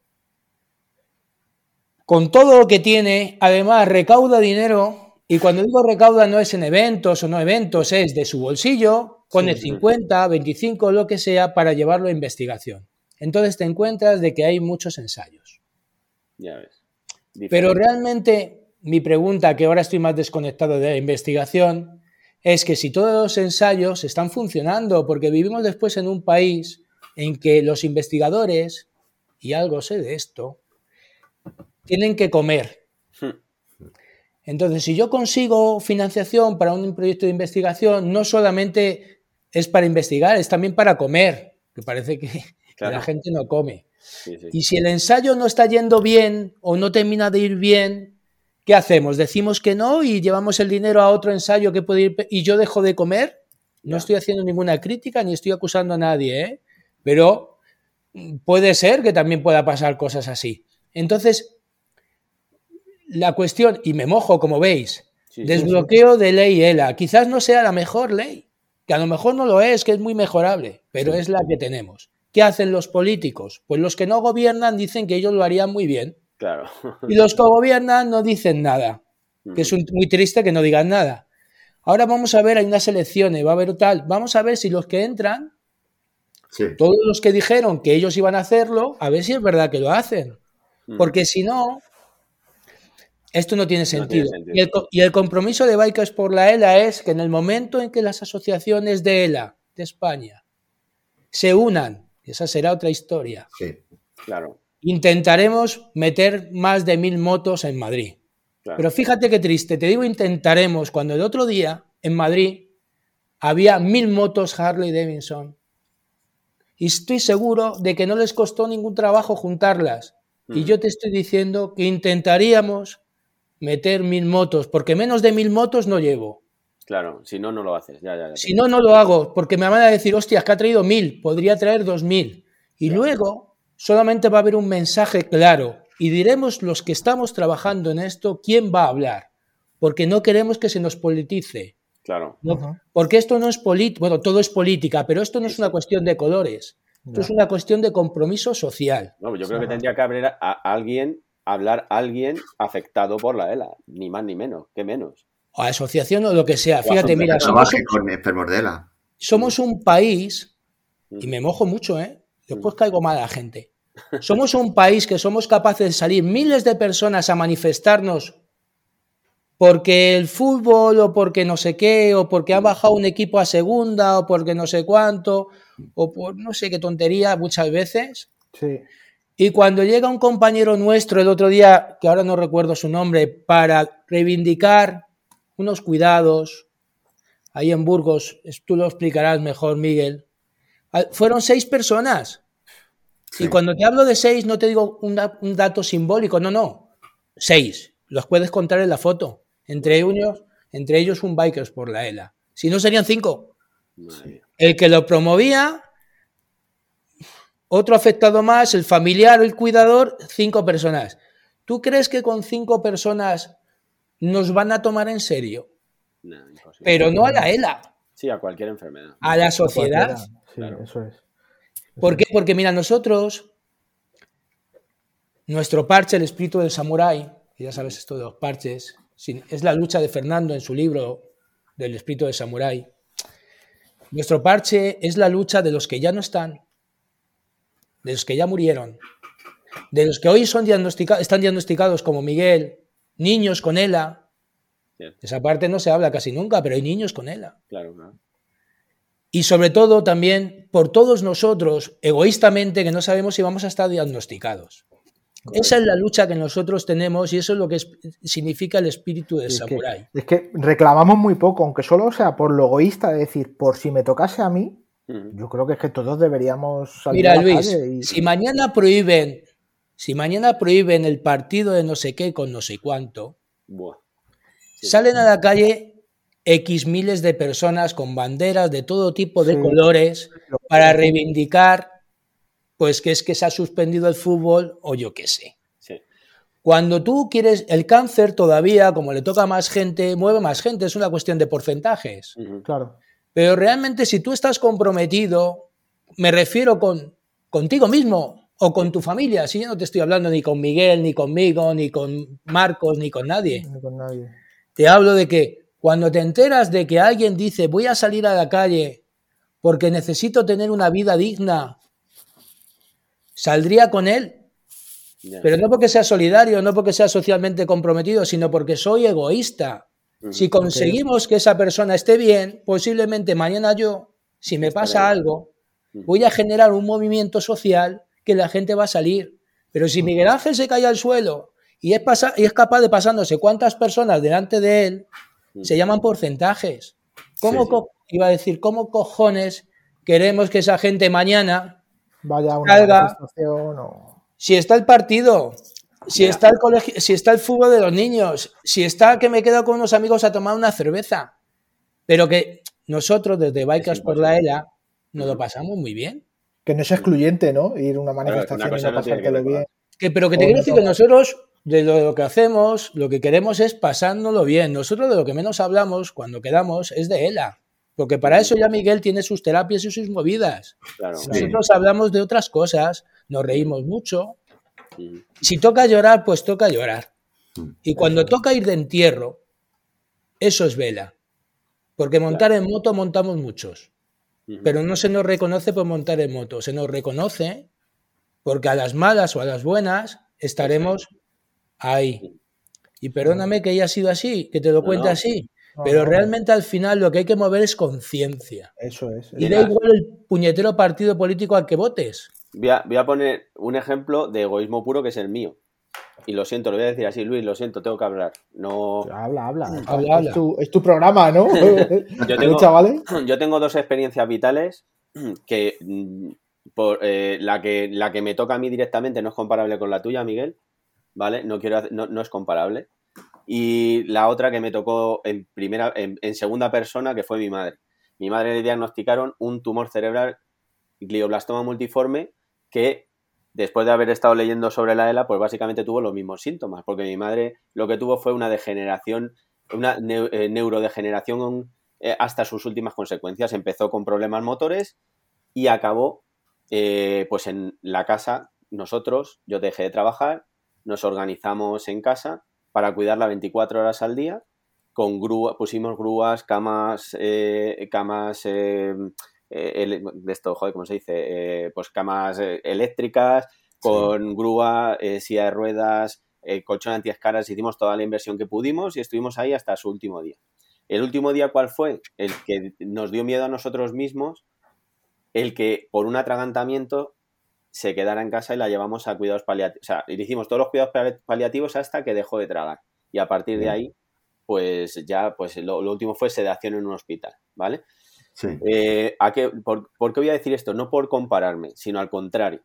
con todo lo que tiene, además recauda dinero, y cuando digo recauda no es en eventos o no eventos, es de su bolsillo, pone 50, 25, lo que sea, para llevarlo a investigación. Entonces te encuentras de que hay muchos ensayos. Ya ves. Pero realmente mi pregunta, que ahora estoy más desconectado de la investigación, es que si todos los ensayos están funcionando, porque vivimos después en un país en que los investigadores, y algo sé de esto, tienen que comer. Hmm. Entonces, si yo consigo financiación para un proyecto de investigación, no solamente es para investigar, es también para comer, que parece que, la gente no come. Y si el ensayo no está yendo bien o no termina de ir bien, ¿Qué hacemos? ¿Decimos que no y llevamos el dinero a otro ensayo que puede ir y yo dejo de comer? No estoy haciendo ninguna crítica ni estoy acusando a nadie, ¿eh? pero puede ser que también pueda pasar cosas así. Entonces, la cuestión, y me mojo como veis, desbloqueo de ley ELA, quizás no sea la mejor ley, que a lo mejor no lo es, que es muy mejorable, pero es la que tenemos. ¿Qué hacen los políticos? Pues los que no gobiernan dicen que ellos lo harían muy bien. Claro. Y los que gobiernan no dicen nada, que es muy triste que no digan nada. Ahora vamos a ver, hay unas elecciones, va a haber tal, vamos a ver si los que entran, todos los que dijeron que ellos iban a hacerlo, a ver si es verdad que lo hacen. Porque si no, esto no tiene sentido. Y, el, compromiso de Bikers por la ELA es que en el momento en que las asociaciones de ELA de España se unan, esa será otra historia. claro. Intentaremos meter más de mil motos en Madrid. Pero fíjate qué triste, te digo intentaremos, cuando el otro día en Madrid había mil motos Harley Davidson. Y estoy seguro de que no les costó ningún trabajo juntarlas. Y yo te estoy diciendo que intentaríamos meter mil motos, porque menos de mil motos no llevo. Claro, si no, no lo haces. si no, no lo hago, porque me van a decir, hostias, que ha traído mil, podría traer dos mil. Y luego solamente va a haber un mensaje claro y diremos los que estamos trabajando en esto quién va a hablar, porque no queremos que se nos politice. Claro. Porque esto no es política, bueno, todo es política, pero esto no es una cuestión de colores. Esto es una cuestión de compromiso social. No, yo creo que tendría que haber a alguien hablar alguien afectado por la ELA, ni más ni menos, que menos. O asociación o lo que sea. Fíjate, mira, somos un, ELA. Somos un país, y me mojo mucho, ¿eh? Después caigo mal a la gente. Somos un país que somos capaces de salir miles de personas a manifestarnos porque el fútbol o porque no sé qué, o porque ha bajado un equipo a segunda, o porque no sé cuánto, o por no sé qué tontería muchas veces. Sí. Y cuando llega un compañero nuestro el otro día, que ahora no recuerdo su nombre, para reivindicar unos cuidados, ahí en Burgos, tú lo explicarás mejor, Miguel, ah, fueron seis personas. Y cuando te hablo de seis, no te digo un, dato simbólico, no, no, seis. Los puedes contar en la foto. Entre ellos, entre ellos un Bikers por la ELA. Si no, serían cinco. El que lo promovía otro afectado más, el familiar o el cuidador, cinco personas. ¿Tú crees que con cinco personas nos van a tomar en serio? Pero no a la ELA. Sí, a cualquier enfermedad. A la sociedad. Sí, eso es. ¿Por qué? Porque mira, nosotros, nuestro parche, el espíritu del samurái, ya sabes esto de los parches, es la lucha de Fernando en su libro del espíritu del samurái. Nuestro parche es la lucha de los que ya no están, de los que ya murieron, de los que hoy son diagnosticados, están diagnosticados como Miguel, niños con ELA. Esa parte no se habla casi nunca, pero hay niños con ELA. Y sobre todo también por todos nosotros, egoístamente, que no sabemos si vamos a estar diagnosticados. Esa es la lucha que nosotros tenemos y eso es lo que significa el espíritu del samurái. es que reclamamos muy poco, aunque solo sea por lo egoísta de decir, por si me tocase a mí, yo creo que es que todos deberíamos salir Mira, a la Luis, calle si mañana prohíben, si mañana prohíben el partido de no sé qué con no sé cuánto, salen a la calle X miles de personas con banderas de todo tipo de colores para reivindicar pues que es que se ha suspendido el fútbol o yo qué sé. Cuando tú quieres, el cáncer todavía, como le toca a más gente, mueve más gente, es una cuestión de porcentajes. Claro. Pero realmente si tú estás comprometido, me refiero con contigo mismo o con tu familia, si yo no te estoy hablando ni con Miguel, ni conmigo, ni con Marcos, ni con nadie. Ni con nadie. Te hablo de que cuando te enteras de que alguien dice voy a salir a la calle porque necesito tener una vida digna, saldría con él. Pero no porque sea solidario, no porque sea socialmente comprometido, sino porque soy egoísta. Si conseguimos que esa persona esté bien, posiblemente mañana yo, si me pasa algo, voy a generar un movimiento social que la gente va a salir. Pero si Miguel Ángel se cae al suelo y es, y es capaz de pasándose cuántas personas delante de él, se llaman porcentajes. ¿Cómo iba a decir, cómo cojones queremos que esa gente mañana vaya a una manifestación o... Si está el partido, si está, el colegio, si está el fútbol de los niños, si está que me quedo con unos amigos a tomar una cerveza. Pero que nosotros desde Bikers por la ELA nos lo pasamos muy bien. Que no es excluyente, ¿no? Ir a una manifestación y no pasártelo bien. Que, pero que te quiero decir que nosotros, de lo que hacemos, lo que queremos es pasárnoslo bien. Nosotros de lo que menos hablamos cuando quedamos es de ELA. Porque para eso ya Miguel tiene sus terapias y sus movidas. Nosotros hablamos de otras cosas, nos reímos mucho. Si toca llorar, pues toca llorar. Y cuando toca ir de entierro, eso es vela. Porque montar en moto montamos muchos. Pero no se nos reconoce por montar en moto, se nos reconoce porque a las malas o a las buenas estaremos ahí. Y perdóname que haya sido así, que te lo cuente así, pero realmente al final lo que hay que mover es conciencia. Eso es. Y da igual el puñetero partido político al que votes. Voy a, poner un ejemplo de egoísmo puro que es el mío. Y lo siento, lo voy a decir así, Luis, lo siento, tengo que hablar. No... Habla, habla. habla, Es, tu, programa, ¿no? yo, tengo, yo tengo dos experiencias vitales que mm, por, eh, la que la que me toca a mí directamente no es comparable con la tuya, Miguel, ¿vale? No quiero no, no, es comparable y la otra que me tocó en, primera, en, segunda persona, que fue mi madre. Mi madre le diagnosticaron un tumor cerebral glioblastoma multiforme que después de haber estado leyendo sobre la ELA, pues básicamente tuvo los mismos síntomas, porque mi madre lo que tuvo fue una degeneración, una eh, neurodegeneración eh, hasta sus últimas consecuencias. Empezó con problemas motores y acabó eh, pues en la casa, nosotros, yo dejé de trabajar, nos organizamos en casa para cuidarla 24 horas al día. Con grúa, pusimos grúas, camas, camas eh, eh, de esto, joder, ¿cómo se dice? pues camas eléctricas, con grúa, silla de ruedas, colchón antiescaras, hicimos toda la inversión que pudimos y estuvimos ahí hasta su último día. El último día, ¿cuál fue? El que nos dio miedo a nosotros mismos, el que por un atragantamiento se quedara en casa y la llevamos a cuidados paliativos. O sea, le hicimos todos los cuidados paliativos hasta que dejó de tragar. Y a partir de ahí, pues ya, pues lo, último fue sedación en un hospital, ¿vale? Eh, ¿a qué, por, qué voy a decir esto? No por compararme, sino al contrario.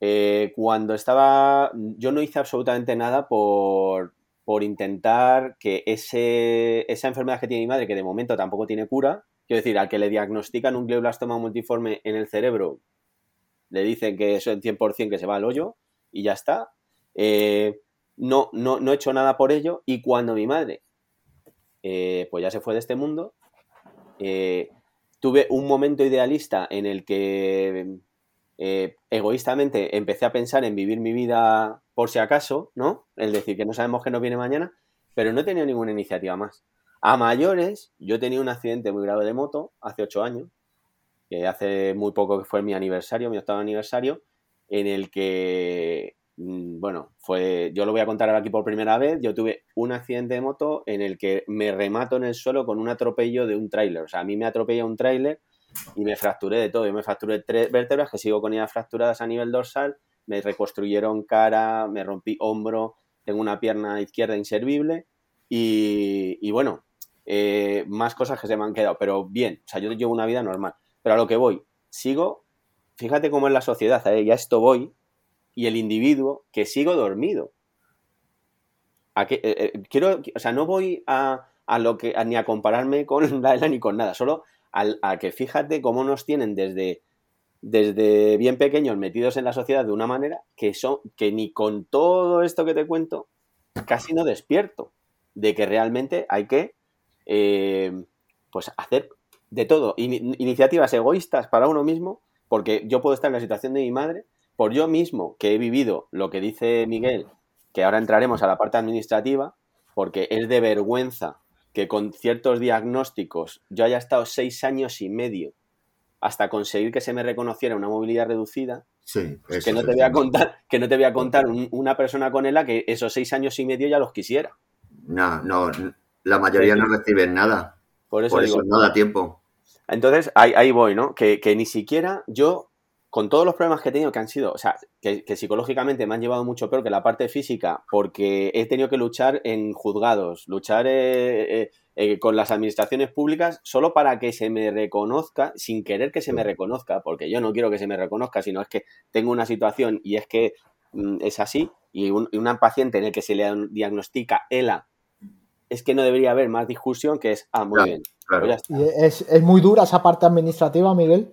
Eh, cuando estaba, yo no hice absolutamente nada por, por intentar que ese, esa enfermedad que tiene mi madre, que de momento tampoco tiene cura, quiero decir, al que le diagnostican un glioblastoma multiforme en el cerebro, le dicen que eso en 100% que se va al hoyo y ya está. Eh, no, no, no he hecho nada por ello y cuando mi madre pues ya se fue de este mundo, eh, tuve un momento idealista en el que egoístamente empecé a pensar en vivir mi vida por si acaso, ¿no? Es decir, que no sabemos que nos viene mañana, pero no he tenido ninguna iniciativa más. A mayores, yo tenía un accidente muy grave de moto hace ocho años que hace muy poco que fue mi aniversario, mi octavo aniversario, en el que, bueno, fue, yo lo voy a contar ahora aquí por primera vez, yo tuve un accidente de moto en el que me remato en el suelo con un atropello de un tráiler, o sea, a mí me atropella un tráiler y me fracturé de todo, yo me fracturé tres vértebras que sigo con ellas fracturadas a nivel dorsal, me reconstruyeron cara, me rompí hombro, tengo una pierna izquierda inservible y, bueno, eh, más cosas que se me han quedado, pero bien, o sea, yo llevo una vida normal. Pero a lo que voy, sigo, fíjate cómo es la sociedad, ¿eh? ya esto voy, y el individuo que sigo dormido. A que, eh, eh, quiero, o sea, no voy a, lo que, ni a compararme con la ni con nada, solo a que fíjate cómo nos tienen desde, desde bien pequeños metidos en la sociedad de una manera que, son, que ni con todo esto que te cuento casi no despierto de que realmente hay que pues hacer de todo, iniciativas egoístas para uno mismo, porque yo puedo estar en la situación de mi madre, por yo mismo que he vivido lo que dice Miguel, que ahora entraremos a la parte administrativa, porque es de vergüenza que con ciertos diagnósticos yo haya estado seis años y medio hasta conseguir que se me reconociera una movilidad reducida, sí, que, no te voy a contar, que no te voy a contar una persona con ELA que esos seis años y medio ya los quisiera. No, no, la mayoría no reciben nada. Por eso, digo, no da tiempo. Entonces, ahí, voy, ¿no? Que, ni siquiera yo, con todos los problemas que he tenido, que han sido, o sea, que, psicológicamente me han llevado mucho peor que la parte física, porque he tenido que luchar en juzgados, luchar eh, eh, eh, con las administraciones públicas, solo para que se me reconozca, sin querer que se me reconozca, porque yo no quiero que se me reconozca, sino es que tengo una situación y es que mm, es así, y, un, y una paciente en el que se le diagnostica ELA es que no debería haber más discusión que es, ah, muy bien. Pues ¿Es, muy dura esa parte administrativa, Miguel?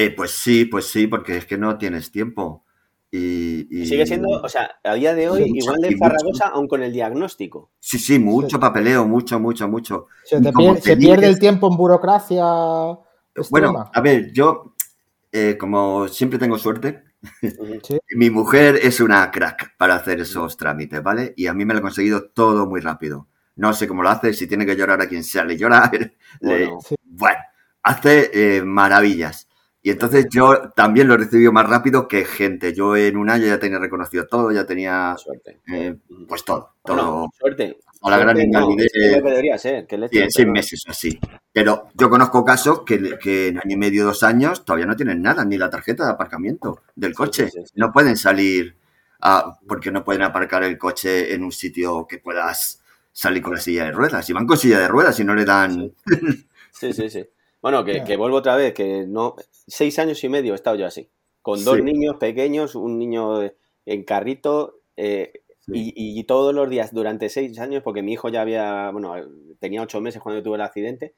Eh, pues sí, pues sí, porque es que no tienes tiempo. Y, Sigue siendo, o sea, a día de hoy, igual de farragosa, aún con el diagnóstico. Sí, sí, mucho papeleo, mucho, mucho, mucho. Se, pierde, el tiempo en burocracia. Bueno, a ver, yo, eh, como siempre tengo suerte, mi mujer es una crack para hacer esos trámites, ¿vale? Y a mí me lo ha conseguido todo muy rápido. No sé cómo lo hace, si tiene que llorar a quien sea, le llora. Bueno, bueno hace eh, maravillas. Y entonces yo también lo he recibido más rápido que gente. Yo en un año ya tenía reconocido todo, ya tenía suerte. Eh, pues todo, todo. suerte. A la gran invalidez. debería ser. en seis meses así. Pero yo conozco casos que, que, en año y medio, dos años, todavía no tienen nada, ni la tarjeta de aparcamiento del coche. no pueden salir a, porque no pueden aparcar el coche en un sitio que puedas salir con la silla de ruedas. Y van con silla de ruedas y no le dan. Sí, sí, sí. Bueno, que, vuelvo otra vez, que no. Seis años y medio he estado yo así. Con dos niños pequeños, un niño en carrito. Eh, y, todos los días durante seis años, porque mi hijo ya había, bueno, tenía ocho meses cuando yo tuve el accidente,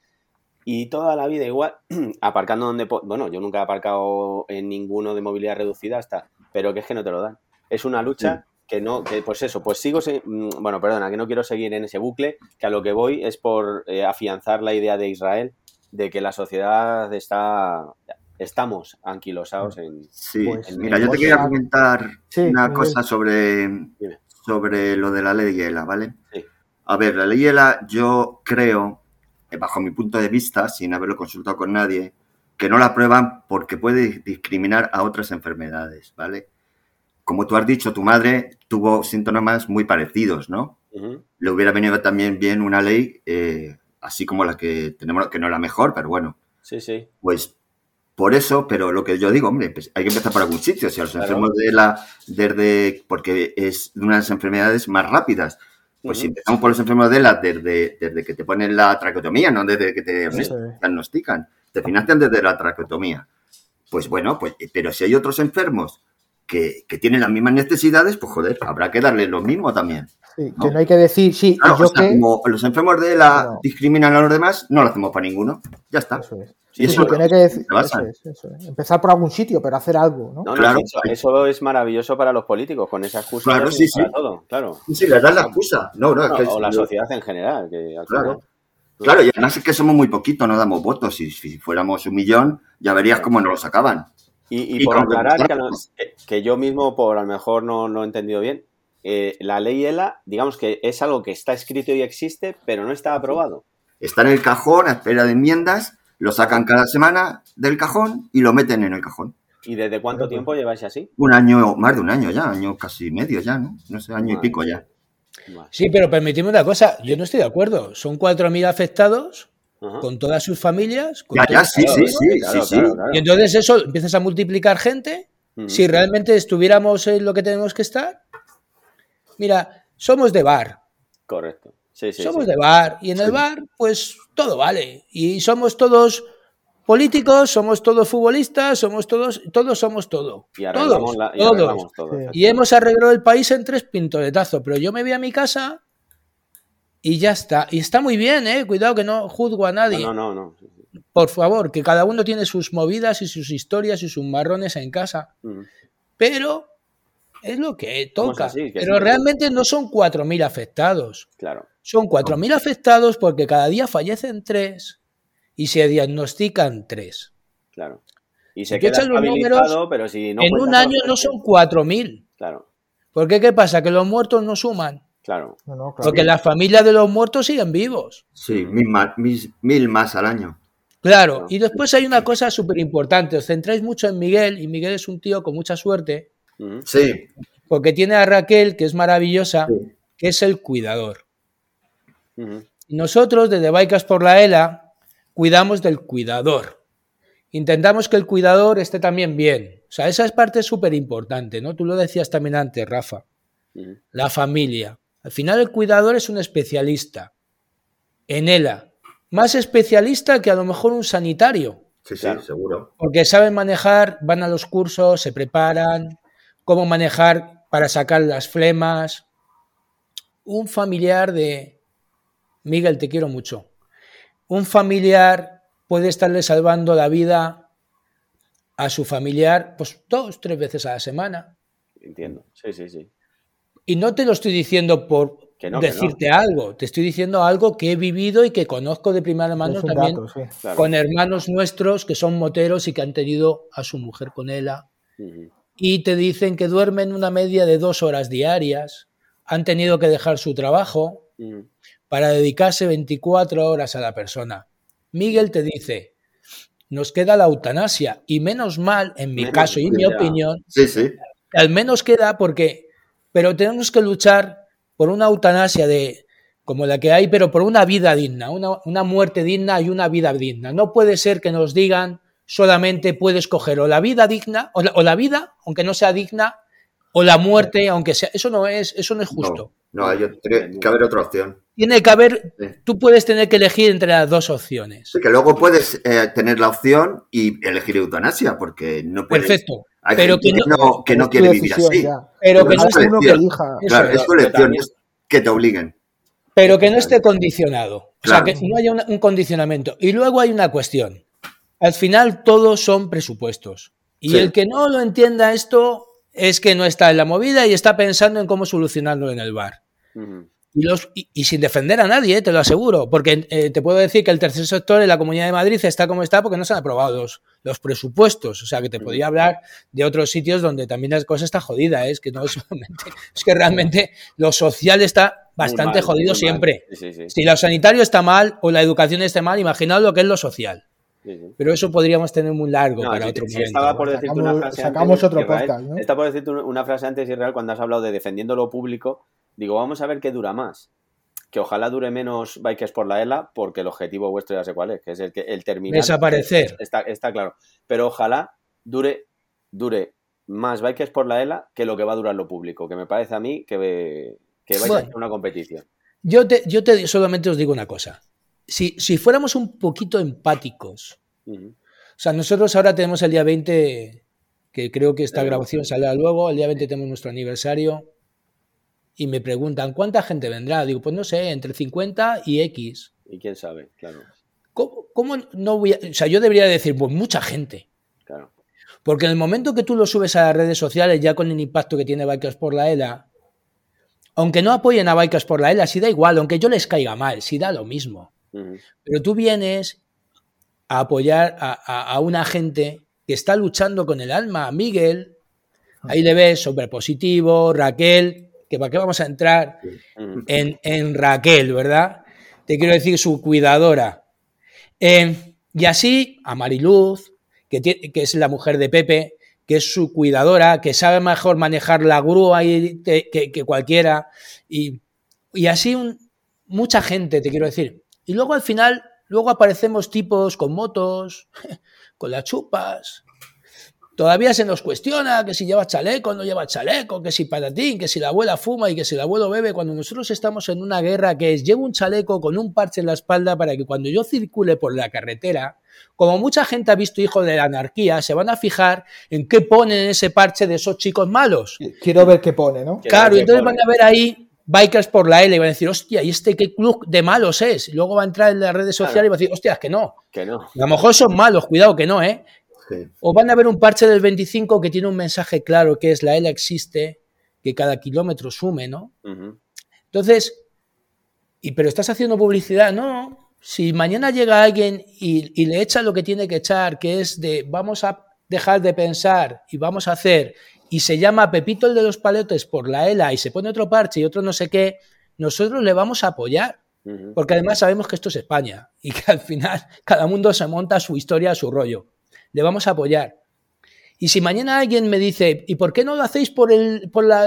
y toda la vida igual, aparcando donde, bueno, yo nunca he aparcado en ninguno de movilidad reducida hasta, pero que es que no te lo dan. Es una lucha que no, que pues eso, pues sigo, mm, bueno, perdona, que no quiero seguir en ese bucle, que a lo que voy es por eh, afianzar la idea de Israel de que la sociedad está estamos anquilosados en. Sí, pues, mira, yo te quería comentar una cosa sobre, sobre lo de la ley ELA, ¿vale? A ver, la ley ELA, yo creo, eh, bajo mi punto de vista, sin haberlo consultado con nadie, que no la aprueban porque puede discriminar a otras enfermedades, ¿vale? Como tú has dicho, tu madre tuvo síntomas muy parecidos, ¿no? Le hubiera venido también bien una ley eh, así como la que tenemos, que no es la mejor, pero bueno. Sí, sí. Pues por eso, pero lo que yo digo, hombre, pues hay que empezar por algún sitio. Si a los enfermos de la, desde, porque es una de las enfermedades más rápidas. Pues si empezamos por los enfermos de la, desde, desde que te ponen la traqueotomía, no desde que te diagnostican, te financian desde la traqueotomía. Pues bueno, pues, pero si hay otros enfermos que, que tienen las mismas necesidades, pues joder, habrá que darle lo mismo también que no hay que decir, sí, yo que... Como los enfermos de la discriminan a los demás, no lo hacemos para ninguno. Ya está. Eso es. Eso, que decir, Empezar por algún sitio, pero hacer algo, ¿no? claro, eso, es maravilloso para los políticos, con esa excusa. Claro, sí, sí. Todo, claro. Sí, les dan la excusa. No, no, o la sociedad en general. Que claro. claro, y además es que somos muy poquitos, no damos votos. Si, si fuéramos un millón, ya verías cómo nos lo sacaban. Y, por aclarar, que, que, yo mismo, por a lo mejor no, no he entendido bien, eh, la ley ELA, digamos que es algo que está escrito y existe, pero no está aprobado. Está en el cajón a espera de enmiendas, lo sacan cada semana del cajón y lo meten en el cajón. ¿Y desde cuánto tiempo lleváis así? Un año, más de un año ya, año casi medio ya, ¿no? No sé, año y pico ya. Sí, pero permitidme una cosa, yo no estoy de acuerdo. Son 4.000 afectados con todas sus familias. ya, ya, sí, sí, sí, sí, Y entonces eso empiezas a multiplicar gente. Si realmente estuviéramos en lo que tenemos que estar, mira, somos de bar. Correcto. Sí, sí, somos de bar y en el bar pues todo vale. Y somos todos políticos, somos todos futbolistas, somos todos, todos somos todo. Y todos, la, y todos. Todo, y hemos arreglado el país en tres pintoletazos, pero yo me voy a mi casa y ya está. Y está muy bien, ¿eh? Cuidado que no juzgo a nadie. No, no, no. Por favor, que cada uno tiene sus movidas y sus historias y sus marrones en casa. Pero es lo que toca. pero realmente no son 4.000 afectados. Claro. Son 4.000 afectados porque cada día fallecen tres y se diagnostican tres. Claro. Y se queda estabilizado, pero si no En un año no son 4.000. Claro. ¿Por qué qué pasa? Que los muertos no suman. Claro. Porque las familias de los muertos siguen vivos. Sí, mil más, mil más al año. Claro, y después hay una cosa súper importante. Os centráis mucho en Miguel, y Miguel es un tío con mucha suerte, Sí. Porque tiene a Raquel, que es maravillosa, que es el cuidador. Nosotros, desde Baicas por la ELA, cuidamos del cuidador. Intentamos que el cuidador esté también bien. O sea, esa es parte súper importante, ¿no? Tú lo decías también antes, Rafa. La familia. Al final el cuidador es un especialista en ELA. Más especialista que a lo mejor un sanitario. Sí, sí, seguro. Porque saben manejar, van a los cursos, se preparan, cómo manejar para sacar las flemas. Un familiar de... Miguel, te quiero mucho. Un familiar puede estarle salvando la vida a su familiar, pues dos, tres veces a la semana. Entiendo, sí, sí, sí. Y no te lo estoy diciendo por decirte algo, te estoy diciendo algo que he vivido y que conozco de primera mano también con hermanos nuestros que son moteros y que han tenido a su mujer con ella. Y te dicen que duermen una media de dos horas diarias, han tenido que dejar su trabajo para dedicarse 24 horas a la persona. Miguel te dice, nos queda la eutanasia y menos mal, en mi caso y en mi opinión, sí, sí. al menos queda porque, pero tenemos que luchar por una eutanasia de como la que hay, pero por una vida digna, una, muerte digna y una vida digna. No puede ser que nos digan solamente puedes coger o la vida digna, o la, vida, aunque no sea digna, o la muerte, aunque sea. Eso no es, eso no es justo. No, hay que haber otra opción. Tiene que haber, tú puedes tener que elegir entre las dos opciones. que luego puedes eh, tener la opción y elegir eutanasia, porque no puedes. Perfecto. Hay pero que no, que no, quiere vivir así. Pero, que no es uno que elija. Claro, es tu elección, es que te obliguen. Pero que no esté condicionado. O sea, que no haya un condicionamiento. Y luego hay una cuestión. Al final todos son presupuestos. Y el que no lo entienda esto es que no está en la movida y está pensando en cómo solucionarlo en el bar. Y, los, y, sin defender a nadie, eh, te lo aseguro, porque eh, te puedo decir que el tercer sector en la Comunidad de Madrid está como está porque no se han aprobado los, presupuestos. O sea, que te podría hablar de otros sitios donde también la cosa está jodida. ¿eh? Es que no es es que realmente lo social está bastante jodido siempre. Si lo sanitario está mal o la educación está mal, imaginad lo que es lo social. Pero eso podríamos tener muy largo para otro momento. Estaba por decirte sacamos, una frase sacamos otro podcast, ¿no? Estaba por decirte una frase antes, Israel, cuando has hablado de defendiendo lo público Digo, vamos a ver qué dura más. Que ojalá dure menos Bikers por la ELA, porque el objetivo vuestro ya sé cuál es, que es el, que, el terminar. Desaparecer. Está, está claro. Pero ojalá dure, dure más Bikers por la ELA que lo que va a durar lo público, que me parece a mí que, que vais a hacer una competición. Yo te, yo te solamente os digo una cosa. Si, si fuéramos un poquito empáticos, o sea, nosotros ahora tenemos el día 20, que creo que esta grabación saldrá luego, el día 20 tenemos nuestro aniversario, y me preguntan, ¿cuánta gente vendrá? Digo, pues no sé, entre 50 y X. Y quién sabe, claro. ¿Cómo, no voy a.? O sea, yo debería decir, pues mucha gente. Claro. Porque en el momento que tú lo subes a las redes sociales, ya con el impacto que tiene Bikers por la ELA, aunque no apoyen a Bikers por la ELA, si da igual, aunque yo les caiga mal, si da lo mismo. Pero tú vienes a apoyar a, a, una gente que está luchando con el alma. Miguel, ahí le ves, súper positivo, Raquel, que para qué vamos a entrar en, Raquel, ¿verdad? Te quiero decir su cuidadora. Eh, y así a Mariluz, que, que, es la mujer de Pepe, que es su cuidadora, que sabe mejor manejar la grúa que, cualquiera. Y, así mucha gente, te quiero decir. Y luego al final, luego aparecemos tipos con motos, con las chupas, Todavía se nos cuestiona que si lleva chaleco o no lleva chaleco, que si patatín, que si la abuela fuma y que si el abuelo bebe, cuando nosotros estamos en una guerra que es llevo un chaleco con un parche en la espalda para que cuando yo circule por la carretera, como mucha gente ha visto Hijo de la Anarquía, se van a fijar en qué pone en ese parche de esos chicos malos. Quiero ver qué pone, ¿no? Claro, y entonces van a ver ahí bikers por la L y van a decir, hostia, ¿y este qué club de malos es? Y luego va a entrar en las redes sociales y va a decir, hostia, que no. Que no. A lo mejor son malos, cuidado que no, ¿eh? O van a ver un parche del 25 que tiene un mensaje claro que es la ELA existe, que cada kilómetro sume, ¿no? Entonces, y, pero estás haciendo publicidad, no. Si mañana llega alguien y, le echa lo que tiene que echar, que es de vamos a dejar de pensar y vamos a hacer, y se llama Pepito el de los paletes por la ELA y se pone otro parche y otro no sé qué, nosotros le vamos a apoyar. Porque además sabemos que esto es España y que al final cada mundo se monta su historia, su rollo le vamos a apoyar. Y si mañana alguien me dice, ¿y por qué no lo hacéis por, el, por la,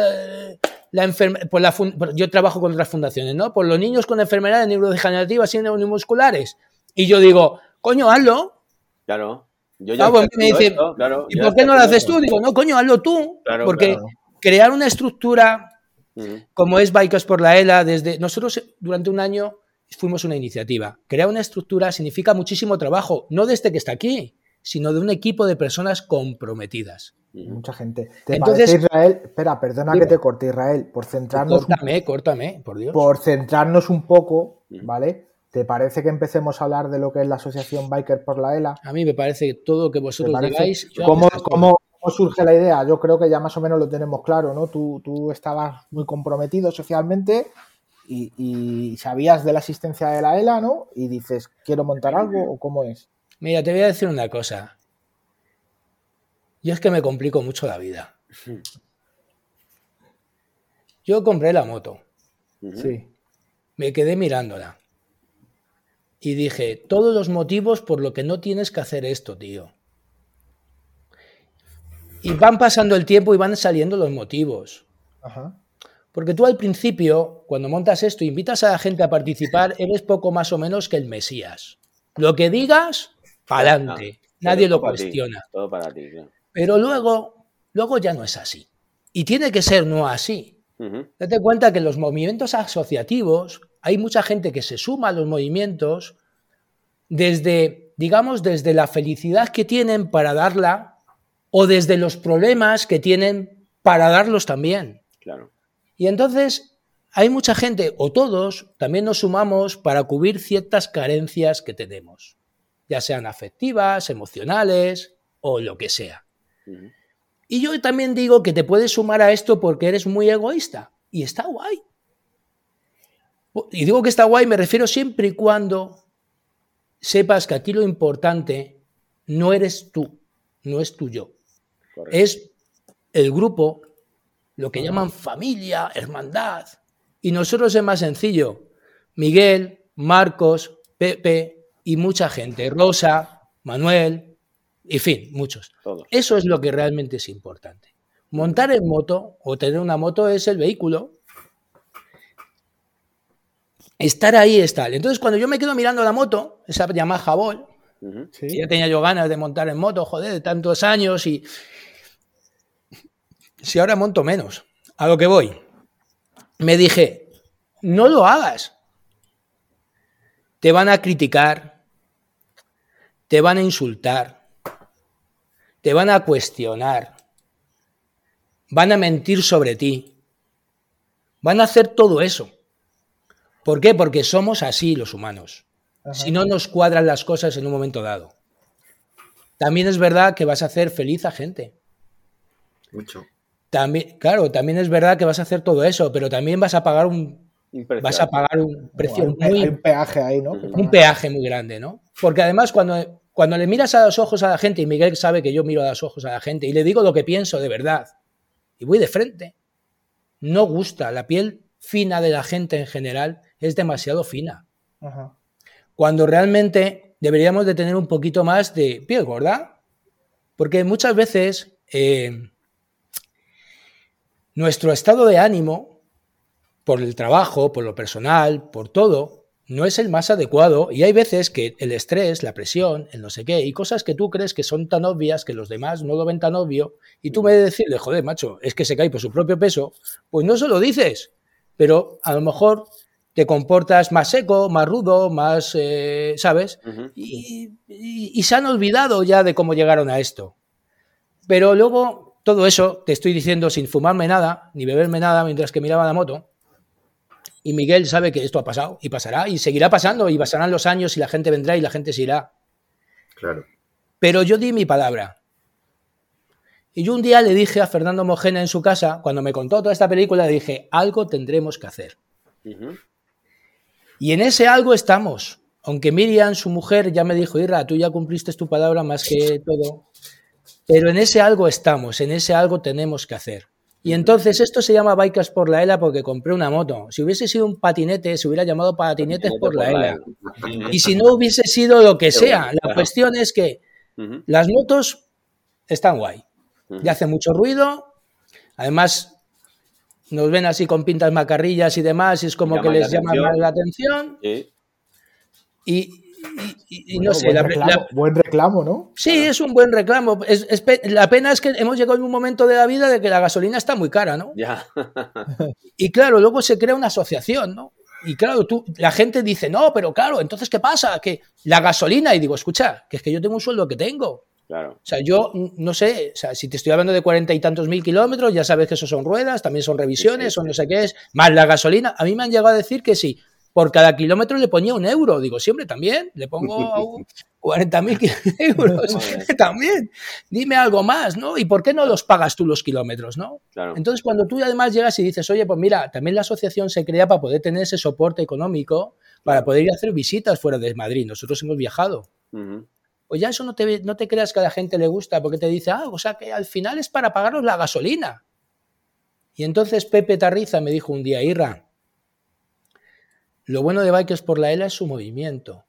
la por la yo trabajo con otras fundaciones, ¿no? Por los niños con enfermedades neurodegenerativas y neuromusculares. Y yo digo, coño, hazlo. Claro. Yo ya ah, pues me dice, ¿y por qué no lo haces tú? Digo, no, coño, hazlo tú. porque crear una estructura como es Bikers por la ELA, desde nosotros durante un año fuimos una iniciativa. Crear una estructura significa muchísimo trabajo, no desde que está aquí, sino de un equipo de personas comprometidas. Mucha gente. ¿Te Entonces, Israel? Espera, perdona que te corte, Israel, por centrarnos. Córtame, córtame, por Dios. Por centrarnos un poco, ¿vale? ¿Te parece que empecemos a hablar de lo que es la Asociación Biker por la ELA? A mí me parece que todo lo que vosotros digáis... ¿Cómo, ¿cómo, surge la idea? Yo creo que ya más o menos lo tenemos claro, ¿no? Tú, tú estabas muy comprometido socialmente y, sabías de la existencia de la ELA, ¿no? Y dices, quiero montar algo o cómo es. Mira, te voy a decir una cosa. Yo es que me complico mucho la vida. Yo compré la moto. Sí. Me quedé mirándola y dije, todos los motivos por lo que no tienes que hacer esto, tío. Y van pasando el tiempo y van saliendo los motivos. Porque tú al principio, cuando montas esto, invitas a la gente a participar, eres poco más o menos que el Mesías. Lo que digas, para adelante. Nadie lo cuestiona. todo para ti. Pero luego, luego ya no es así. Y tiene que ser no así. Date cuenta que los movimientos asociativos hay mucha gente que se suma a los movimientos desde, digamos, desde la felicidad que tienen para darla o desde los problemas que tienen para darlos también. Claro. Y entonces hay mucha gente, o todos, también nos sumamos para cubrir ciertas carencias que tenemos, ya sean afectivas, emocionales o lo que sea. Y yo también digo que te puedes sumar a esto porque eres muy egoísta. Y está guay. Y digo que está guay, me refiero siempre y cuando sepas que aquí lo importante no eres tú, no es tu yo. Es el grupo, lo que llaman familia, hermandad. Y nosotros es más sencillo. Miguel, Marcos, Pepe y mucha gente. Rosa, Manuel, en fin, muchos. Eso es lo que realmente es importante. Montar en moto o tener una moto es el vehículo estar ahí es tal. Entonces, cuando yo me quedo mirando la moto, esa Yamaha Ball, ya tenía yo ganas de montar en moto, joder, de tantos años y. Si ahora monto menos, a lo que voy, me dije, no lo hagas. Te van a criticar, te van a insultar, te van a cuestionar, van a mentir sobre ti, van a hacer todo eso. ¿Por qué? Porque somos así los humanos. Si no nos cuadran las cosas en un momento dado. También es verdad que vas a hacer feliz a gente. Mucho. También, claro, también es verdad que vas a hacer todo eso, pero también vas a pagar un, vas a pagar un precio muy, un peaje ahí, ¿no? Un peaje muy grande, ¿no? Porque además cuando, cuando le miras a los ojos a la gente, y Miguel sabe que yo miro a los ojos a la gente, y le digo lo que pienso de verdad, y voy de frente, no gusta, la piel fina de la gente en general es demasiado fina. Cuando realmente deberíamos de tener un poquito más de piel gorda, porque muchas veces eh, nuestro estado de ánimo, por el trabajo, por lo personal, por todo, no es el más adecuado y hay veces que el estrés, la presión, el no sé qué, y cosas que tú crees que son tan obvias que los demás no lo ven tan obvio, y tú me decís, decirle, joder, macho, es que se cae por su propio peso, pues no se lo dices, pero a lo mejor te comportas más seco, más rudo, más, eh, ¿sabes? y, se han olvidado ya de cómo llegaron a esto. Pero luego, todo eso, te estoy diciendo sin fumarme nada, ni beberme nada mientras que miraba la moto. Y Miguel sabe que esto ha pasado y pasará y seguirá pasando y pasarán los años y la gente vendrá y la gente se irá. Claro. Pero yo di mi palabra. Y yo un día le dije a Fernando Mojena en su casa, cuando me contó toda esta película, le dije, algo tendremos que hacer. Y en ese algo estamos. Aunque Miriam, su mujer, ya me dijo, Irra, tú ya cumpliste tu palabra más que todo. Pero en ese algo estamos, en ese algo tenemos que hacer. Y entonces esto se llama Bikers por la ELA porque compré una moto. Si hubiese sido un patinete, se hubiera llamado patinetes por, la ELA. Y si no hubiese sido lo que sea, la cuestión es que las motos están guay. Ya hace mucho ruido. Además, nos ven así con pintas macarrillas y demás, y es como que les llama más la atención. Y, no sé. Buen reclamo, buen reclamo, ¿no? Sí, es un buen reclamo. la pena es que hemos llegado en un momento de la vida de que la gasolina está muy cara, ¿no? Ya. y claro, luego se crea una asociación, ¿no? Y claro, tú, la gente dice, no, pero claro, entonces, ¿qué pasa? Que la gasolina, y digo, escucha, que es que yo tengo un sueldo que tengo. Claro. O sea, yo no sé, o sea, si te estoy hablando de cuarenta y tantos mil kilómetros, ya sabes que eso son ruedas, también son revisiones o no sé qué es, más la gasolina. A mí me han llegado a decir que si por cada kilómetro le ponía un euro. Digo, siempre también, le pongo 40.000 euros también. Dime algo más, ¿no? ¿Y por qué no los pagas tú los kilómetros, no? Entonces, cuando tú además llegas y dices, oye, pues mira, también la asociación se crea para poder tener ese soporte económico, para poder ir a hacer visitas fuera de Madrid. Nosotros hemos viajado. Pues ya eso no te, no te creas que a la gente le gusta, porque te dice, ah, o sea que al final es para pagaros la gasolina. Y entonces Pepe Tarriza me dijo un día, Irra, lo bueno de Bikers por la ELA es su movimiento.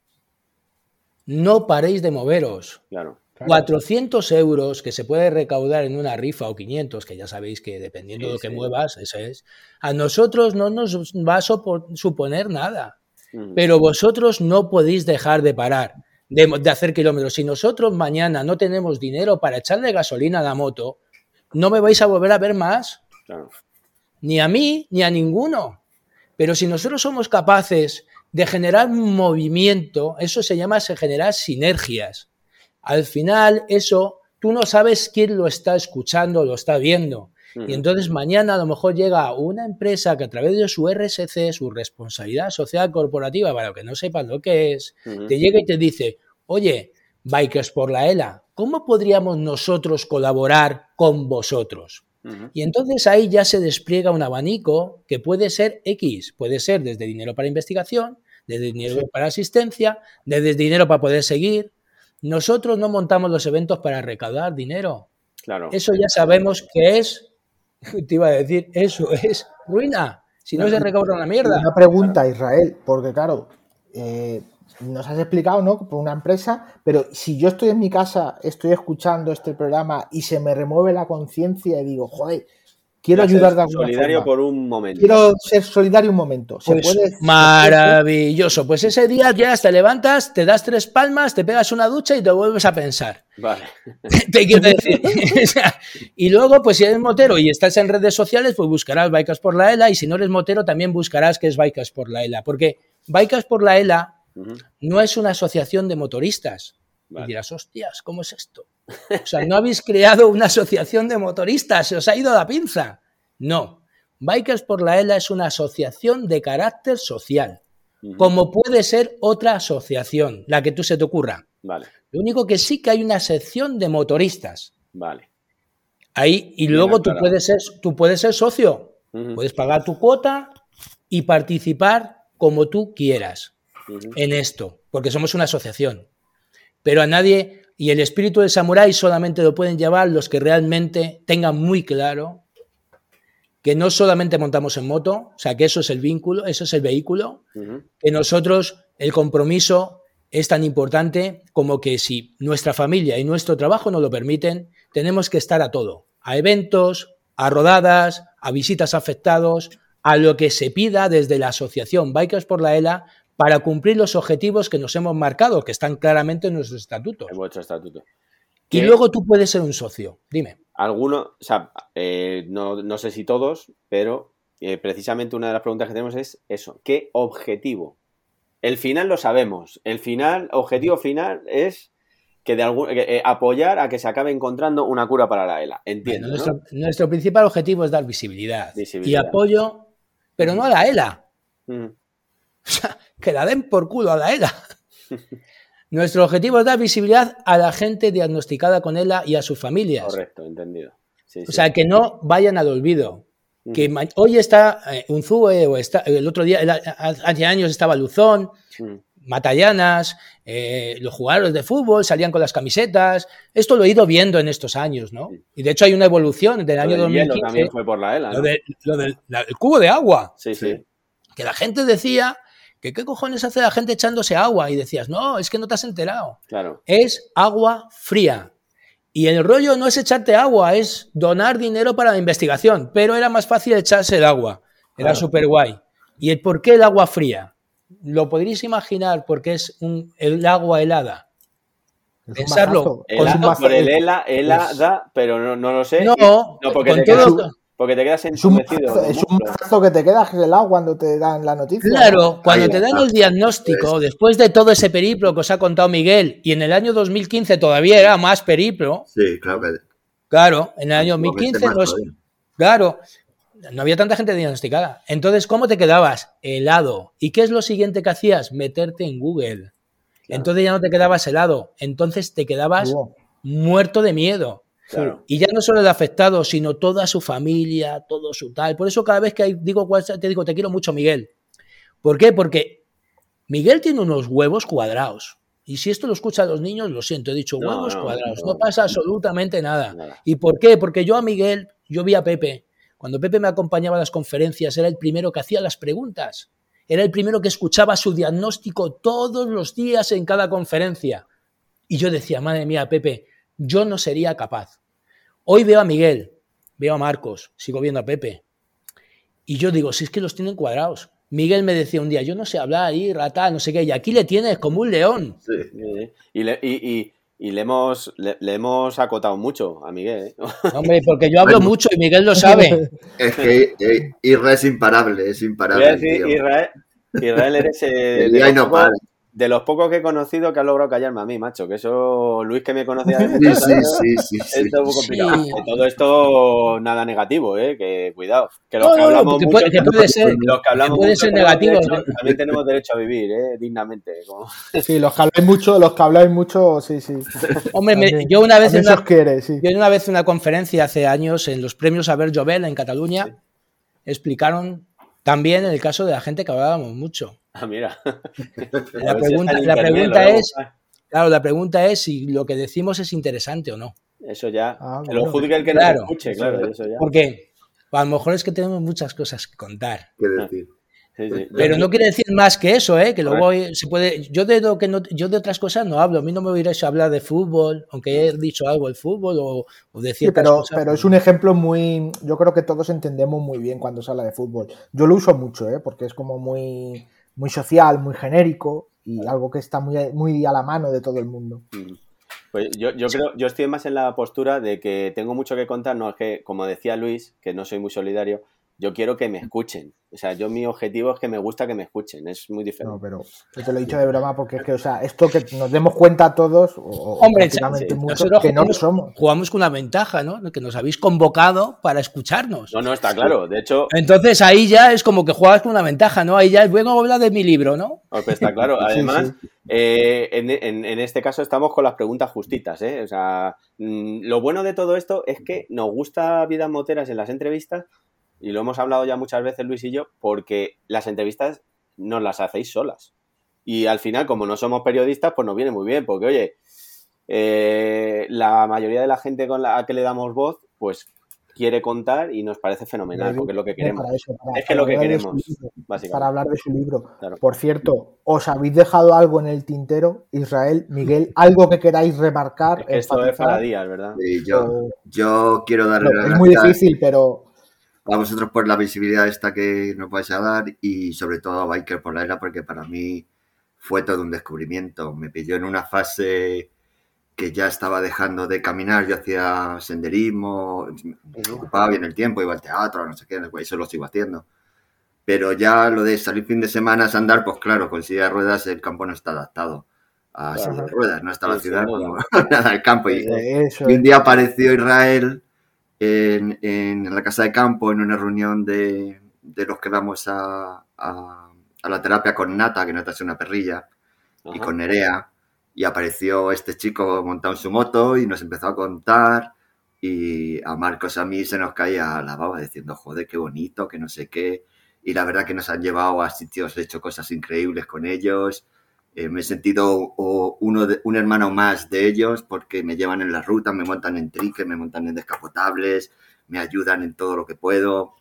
No paréis de moveros. Claro. 400 euros que se puede recaudar en una rifa o 500, que ya sabéis que dependiendo de lo que muevas, eso es. A nosotros no nos va a suponer nada. Pero vosotros no podéis dejar de parar, de, de, hacer kilómetros. Si nosotros mañana no tenemos dinero para echarle gasolina a la moto, no me vais a volver a ver más. Claro. Ni a mí, ni a ninguno. Pero si nosotros somos capaces de generar movimiento, eso se llama se generar sinergias. Al final, eso, tú no sabes quién lo está escuchando o lo está viendo. Y entonces mañana a lo mejor llega una empresa que a través de su RSC, su responsabilidad social corporativa, para lo que no sepan lo que es, te llega y te dice, oye, Bikers por la ELA, ¿cómo podríamos nosotros colaborar con vosotros? Y entonces ahí ya se despliega un abanico que puede ser X, puede ser desde dinero para investigación, desde dinero para asistencia, desde dinero para poder seguir. Nosotros no montamos los eventos para recaudar dinero. Claro. Eso ya sabemos que es, te iba a decir, eso es ruina. Si no se recauda una mierda. Una pregunta, Israel, porque claro, eh, nos has explicado, ¿no? Por una empresa, pero si yo estoy en mi casa, estoy escuchando este programa y se me remueve la conciencia y digo, joder, quiero ayudar de alguna Solidario por un momento. Quiero ser solidario un momento. ¿Se pues puede, maravilloso. Pues ese día ya te levantas, te das tres palmas, te pegas una ducha y te vuelves a pensar. Vale. te quiero decir. y luego, pues si eres motero y estás en redes sociales, pues buscarás Bikers por la ELA y si no eres motero, también buscarás que es Bikers por la ELA. Porque Bikers por la ELA no es una asociación de motoristas. Y dirás, hostias, ¿cómo es esto? O sea, no habéis creado una asociación de motoristas, se os ha ido la pinza. No. Bikers por la ELA es una asociación de carácter social, como puede ser otra asociación, la que tú se te ocurra. Vale. Lo único que sí que hay una sección de motoristas. Vale. Ahí, y luego tú puedes, ser, tú puedes ser socio, puedes pagar tu cuota y participar como tú quieras en esto, porque somos una asociación. Pero a nadie, y el espíritu del samurái solamente lo pueden llevar los que realmente tengan muy claro que no solamente montamos en moto, o sea, que eso es el vínculo, eso es el vehículo, que nosotros el compromiso es tan importante como que si nuestra familia y nuestro trabajo nos lo permiten, tenemos que estar a todo, a eventos, a rodadas, a visitas afectados, a lo que se pida desde la asociación Bikers por la ELA para cumplir los objetivos que nos hemos marcado, que están claramente en nuestro estatuto. En vuestro estatuto. Y luego tú puedes ser un socio. Dime. Algunos, o sea, eh, no, sé si todos, pero eh, precisamente una de las preguntas que tenemos es eso. ¿Qué objetivo? El final lo sabemos. El final, objetivo final es que de algún, eh, apoyar a que se acabe encontrando una cura para la ELA. Entiendo. nuestro, principal objetivo es dar visibilidad, y apoyo, pero no a la ELA. O sea, que la den por culo a la ELA. Nuestro objetivo es dar visibilidad a la gente diagnosticada con ELA y a sus familias. Correcto, entendido. o sea, que no vayan al olvido. Que hoy está eh, un Unzue o está, el otro día, hace años estaba Luzón, Matallanas, eh, los jugadores de fútbol salían con las camisetas. Esto lo he ido viendo en estos años, ¿no? Y de hecho hay una evolución del año 2015. también fue por la ELA. Lo, del cubo de agua. Sí, sí. Que la gente decía que qué cojones hace la gente echándose agua y decías, no, es que no te has enterado. Claro. Es agua fría. Y el rollo no es echarte agua, es donar dinero para la investigación, pero era más fácil echarse el agua. Era súper guay. ¿Y el por qué el agua fría? ¿Lo podríais imaginar porque es un, el agua helada? Pensarlo. por el helada, pero no, no, lo sé. No, no porque te porque te quedas entumecido. Es un mazo que te quedas helado cuando te dan la noticia. Claro, cuando te dan el diagnóstico, pues después de todo ese periplo que os ha contado Miguel, y en el año 2015 todavía era más periplo. Sí, claro que. Claro, en el año 2015 no es. Claro, no había tanta gente diagnosticada. Entonces, ¿cómo te quedabas? Helado. ¿Y qué es lo siguiente que hacías? Meterte en Google. Entonces ya no te quedabas helado. Entonces te quedabas muerto de miedo. Y ya no solo el afectado, sino toda su familia, todo su tal. Por eso cada vez que digo, te digo, te quiero mucho, Miguel. ¿Por qué? Porque Miguel tiene unos huevos cuadrados. Y si esto lo escuchan los niños, lo siento, he dicho huevos cuadrados. No, pasa absolutamente nada. ¿Y por qué? Porque yo a Miguel, yo vi a Pepe. Cuando Pepe me acompañaba a las conferencias, era el primero que hacía las preguntas. Era el primero que escuchaba su diagnóstico todos los días en cada conferencia. Y yo decía, madre mía, Pepe, yo no sería capaz. Hoy veo a Miguel, veo a Marcos, sigo viendo a Pepe. Y yo digo, si es que los tienen cuadrados. Miguel me decía un día, yo no sé hablar y rata, no sé qué, y aquí le tienes como un león. Sí, y, le, hemos, le, hemos acotado mucho a Miguel. ¿eh? Hombre, porque yo hablo mucho y Miguel lo sabe. Es que eh, Israel es imparable, es imparable. Israel, Israel eres el, de los pocos que he conocido que ha logrado callarme a mí, macho. Que eso, Luis que me conocía. Sí, sí, sí, sí, Esto es muy complicado. todo esto, nada negativo, ¿eh? Que cuidado. Que los que hablamos mucho. que puede ser, los que hablamos puede ser negativo. también tenemos derecho a vivir, ¿eh? Dignamente. Sí, los que habláis mucho, los que habláis mucho, sí, sí. Hombre, yo una vez. En una, quiere, sí. Yo una vez en una conferencia hace años en los premios Aber Jovel en Cataluña explicaron también el caso de la gente que hablábamos mucho. Ah, mira. La pregunta, es, claro, la pregunta es si lo que decimos es interesante o no. Eso ya. Ah, lo juzgue el que claro, escuche, claro. Eso ya. Porque a lo mejor es que tenemos muchas cosas que contar. ¿Qué decir? Pero no quiere decir más que eso, ¿eh? que luego se puede. Yo de lo que no, yo de otras cosas no hablo. A mí no me oiréis hablar de fútbol, aunque he dicho algo del fútbol o, o de ciertas pero, cosas. Pero es un ejemplo muy. Yo creo que todos entendemos muy bien cuando se habla de fútbol. Yo lo uso mucho, ¿eh? porque es como muy, muy social, muy genérico y algo que está muy, muy a la mano de todo el mundo. Mm. Pues yo, yo creo, yo estoy más en la postura de que tengo mucho que contar, no es que, como decía Luis, que no soy muy solidario, yo quiero que me escuchen. O sea, yo mi objetivo es que me gusta que me escuchen, es muy diferente. No, pero yo te lo he dicho de broma porque es que, o sea, esto que nos demos cuenta todos, o, Hombre, que no lo somos. Jugamos con una ventaja, ¿no? Que nos habéis convocado para escucharnos. No, no, está claro. De hecho. Entonces ahí ya es como que juegas con una ventaja, ¿no? Ahí ya es bueno hablar de mi libro, ¿no? Pues está claro. Además, eh, en, este caso estamos con las preguntas justitas, ¿eh? O sea, mm, lo bueno de todo esto es que nos gusta Vidas Moteras en las entrevistas y lo hemos hablado ya muchas veces Luis y yo, porque las entrevistas nos las hacéis solas. Y al final, como no somos periodistas, pues nos viene muy bien, porque oye, eh, la mayoría de la gente con la que le damos voz, pues quiere contar y nos parece fenomenal, porque es lo que queremos. es que lo que queremos, Para hablar de su libro. Por cierto, ¿os habéis dejado algo en el tintero, Israel, Miguel? ¿Algo que queráis remarcar? esto es para días, ¿verdad? yo, yo quiero darle Es muy difícil, pero a vosotros por la visibilidad esta que nos vais a dar y sobre todo a Biker por la era porque para mí fue todo un descubrimiento. Me pilló en una fase que ya estaba dejando de caminar, yo hacía senderismo, me ocupaba bien el tiempo, iba al teatro, no sé qué, eso lo sigo haciendo. Pero ya lo de salir fin de semana a andar, pues claro, con silla de ruedas el campo no está adaptado a silla de ruedas, no está la ciudad como nada, el campo. Y, un día apareció Israel en, la casa de campo, en una reunión de, los que vamos a, la terapia con Nata, que Nata es una perrilla, y con Nerea, y apareció este chico montado en su moto y nos empezó a contar, y a Marcos a mí se nos caía la baba diciendo, joder, qué bonito, que no sé qué, y la verdad que nos han llevado a sitios, he hecho cosas increíbles con ellos, eh, me he sentido uno de, un hermano más de ellos porque me llevan en la ruta, me montan en triques, me montan en descapotables, me ayudan en todo lo que puedo.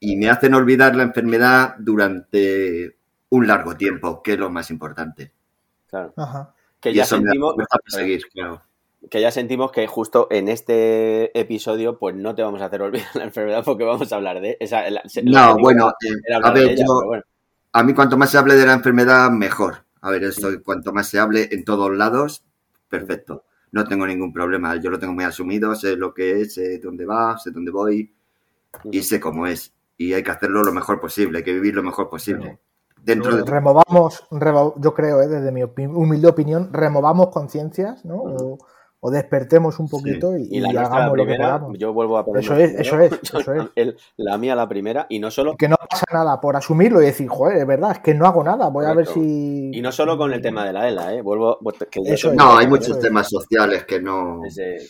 Y me hacen olvidar la enfermedad durante un largo tiempo, que es lo más importante. Claro. Que ya sentimos, Que ya sentimos que justo en este episodio, pues no te vamos a hacer olvidar la enfermedad porque vamos a hablar de esa. no, bueno, eh, a ver, a mí cuanto más se hable de la enfermedad, mejor. A ver, esto cuanto más se hable en todos lados, perfecto. No tengo ningún problema. Yo lo tengo muy asumido, sé lo que es, sé dónde va, sé dónde voy y sé cómo es. Y hay que hacerlo lo mejor posible, hay que vivir lo mejor posible. Dentro de... Removamos, yo creo, ¿eh? desde mi humilde opinión, removamos conciencias, ¿no? o despertemos un poquito y, y, hagamos lo que podamos. Yo vuelvo a poner. Eso es, eso es, eso es. la mía la primera y no solo. Que no pasa nada por asumirlo y decir, joder, es verdad, es que no hago nada, voy a ver si. Y no solo con el tema de la ELA, ¿eh? Vuelvo. no, hay muchos temas sociales que no.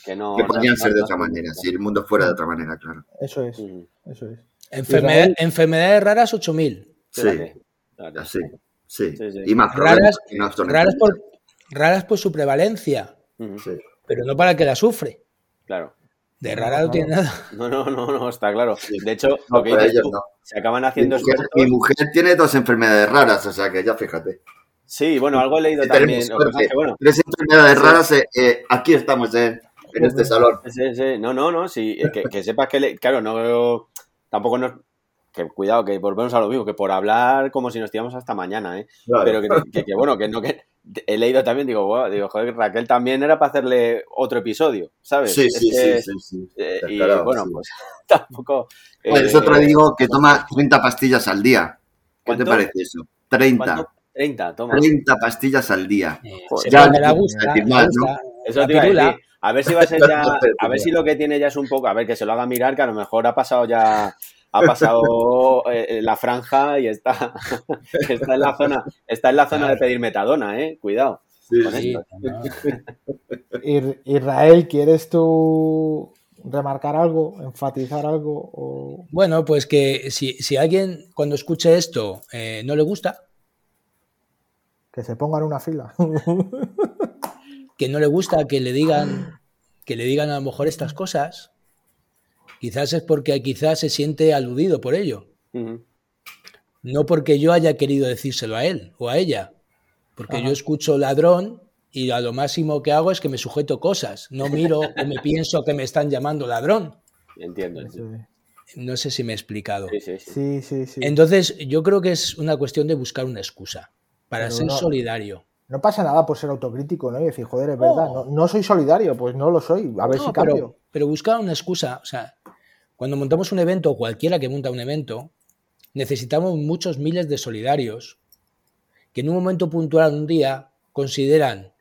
que, no, que podrían ser de otra manera, si el mundo fuera de otra manera, claro. Eso es, eso es. enfermedades raras, 8000. Sí, sí, sí, Y más raras, raras, por, raras por su prevalencia. Sí pero no para el que la sufre. Claro. De rara no, tiene nada. No, no, no, no, está claro. De hecho, lo que dices se acaban haciendo mi mujer, mi mujer tiene dos enfermedades raras, o sea que ya fíjate. Sí, bueno, algo he leído también. Tres enfermedades raras, eh, eh, aquí estamos en, en este salón. Sí, sí, no, no, no, sí, que, que sepas que, le, claro, no, tampoco nos, que cuidado, que volvemos a lo mismo, que por hablar como si nos tiramos hasta mañana, ¿eh? Pero que, que, bueno, que no que he leído también, digo, wow, digo, joder, Raquel también era para hacerle otro episodio, ¿sabes? Sí, sí, sí, sí, eh, y bueno, pues tampoco. Pues eso te digo que toma 30 pastillas al día. ¿Qué te parece eso? 30. 30, toma. 30 pastillas al día. Eh, ya me la gusta, me gusta. Eso te iba a A ver si va a ser ya, a ver si lo que tiene ya es un poco, a ver que se lo haga mirar, que a lo mejor ha pasado ya ha pasado eh, la franja y está, está en la zona, está en la zona de pedir metadona, eh. Cuidado. Israel, ¿quieres tú remarcar algo, enfatizar algo? Bueno, pues que si, si alguien cuando escuche esto eh, no le gusta, que se ponga en una fila. que no le gusta que le digan que le digan a lo mejor estas cosas, Quizás es porque quizás se siente aludido por ello. No porque yo haya querido decírselo a él o a ella. Porque yo escucho ladrón y a lo máximo que hago es que me sujeto cosas. No miro o me pienso que me están llamando ladrón. Entiendo. No sé si me he explicado. Sí, sí, sí. Entonces, yo creo que es una cuestión de buscar una excusa para ser solidario. No pasa nada por ser autocrítico, ¿no? Y decir, joder, es verdad, no, soy solidario, pues no lo soy, a ver si cambio. Pero, pero buscar una excusa, o sea, cuando montamos un evento, o cualquiera que monta un evento, necesitamos muchos miles de solidarios que en un momento puntual, un día, consideran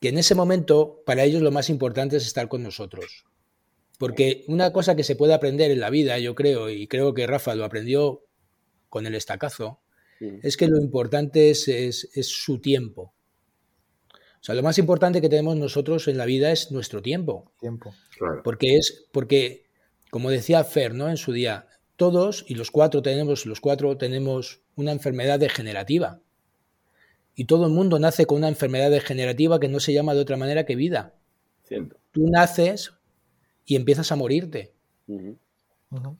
que en ese momento para ellos lo más importante es estar con nosotros. Porque una cosa que se puede aprender en la vida, yo creo, y creo que Rafa lo aprendió con el estacazo, es que lo importante es, su tiempo. O sea, lo más importante que tenemos nosotros en la vida es nuestro tiempo. Tiempo. Porque es, porque como decía Fer, ¿no? En su día, todos y los cuatro tenemos, los cuatro tenemos una enfermedad degenerativa. Y todo el mundo nace con una enfermedad degenerativa que no se llama de otra manera que vida. Tú naces y empiezas a morirte.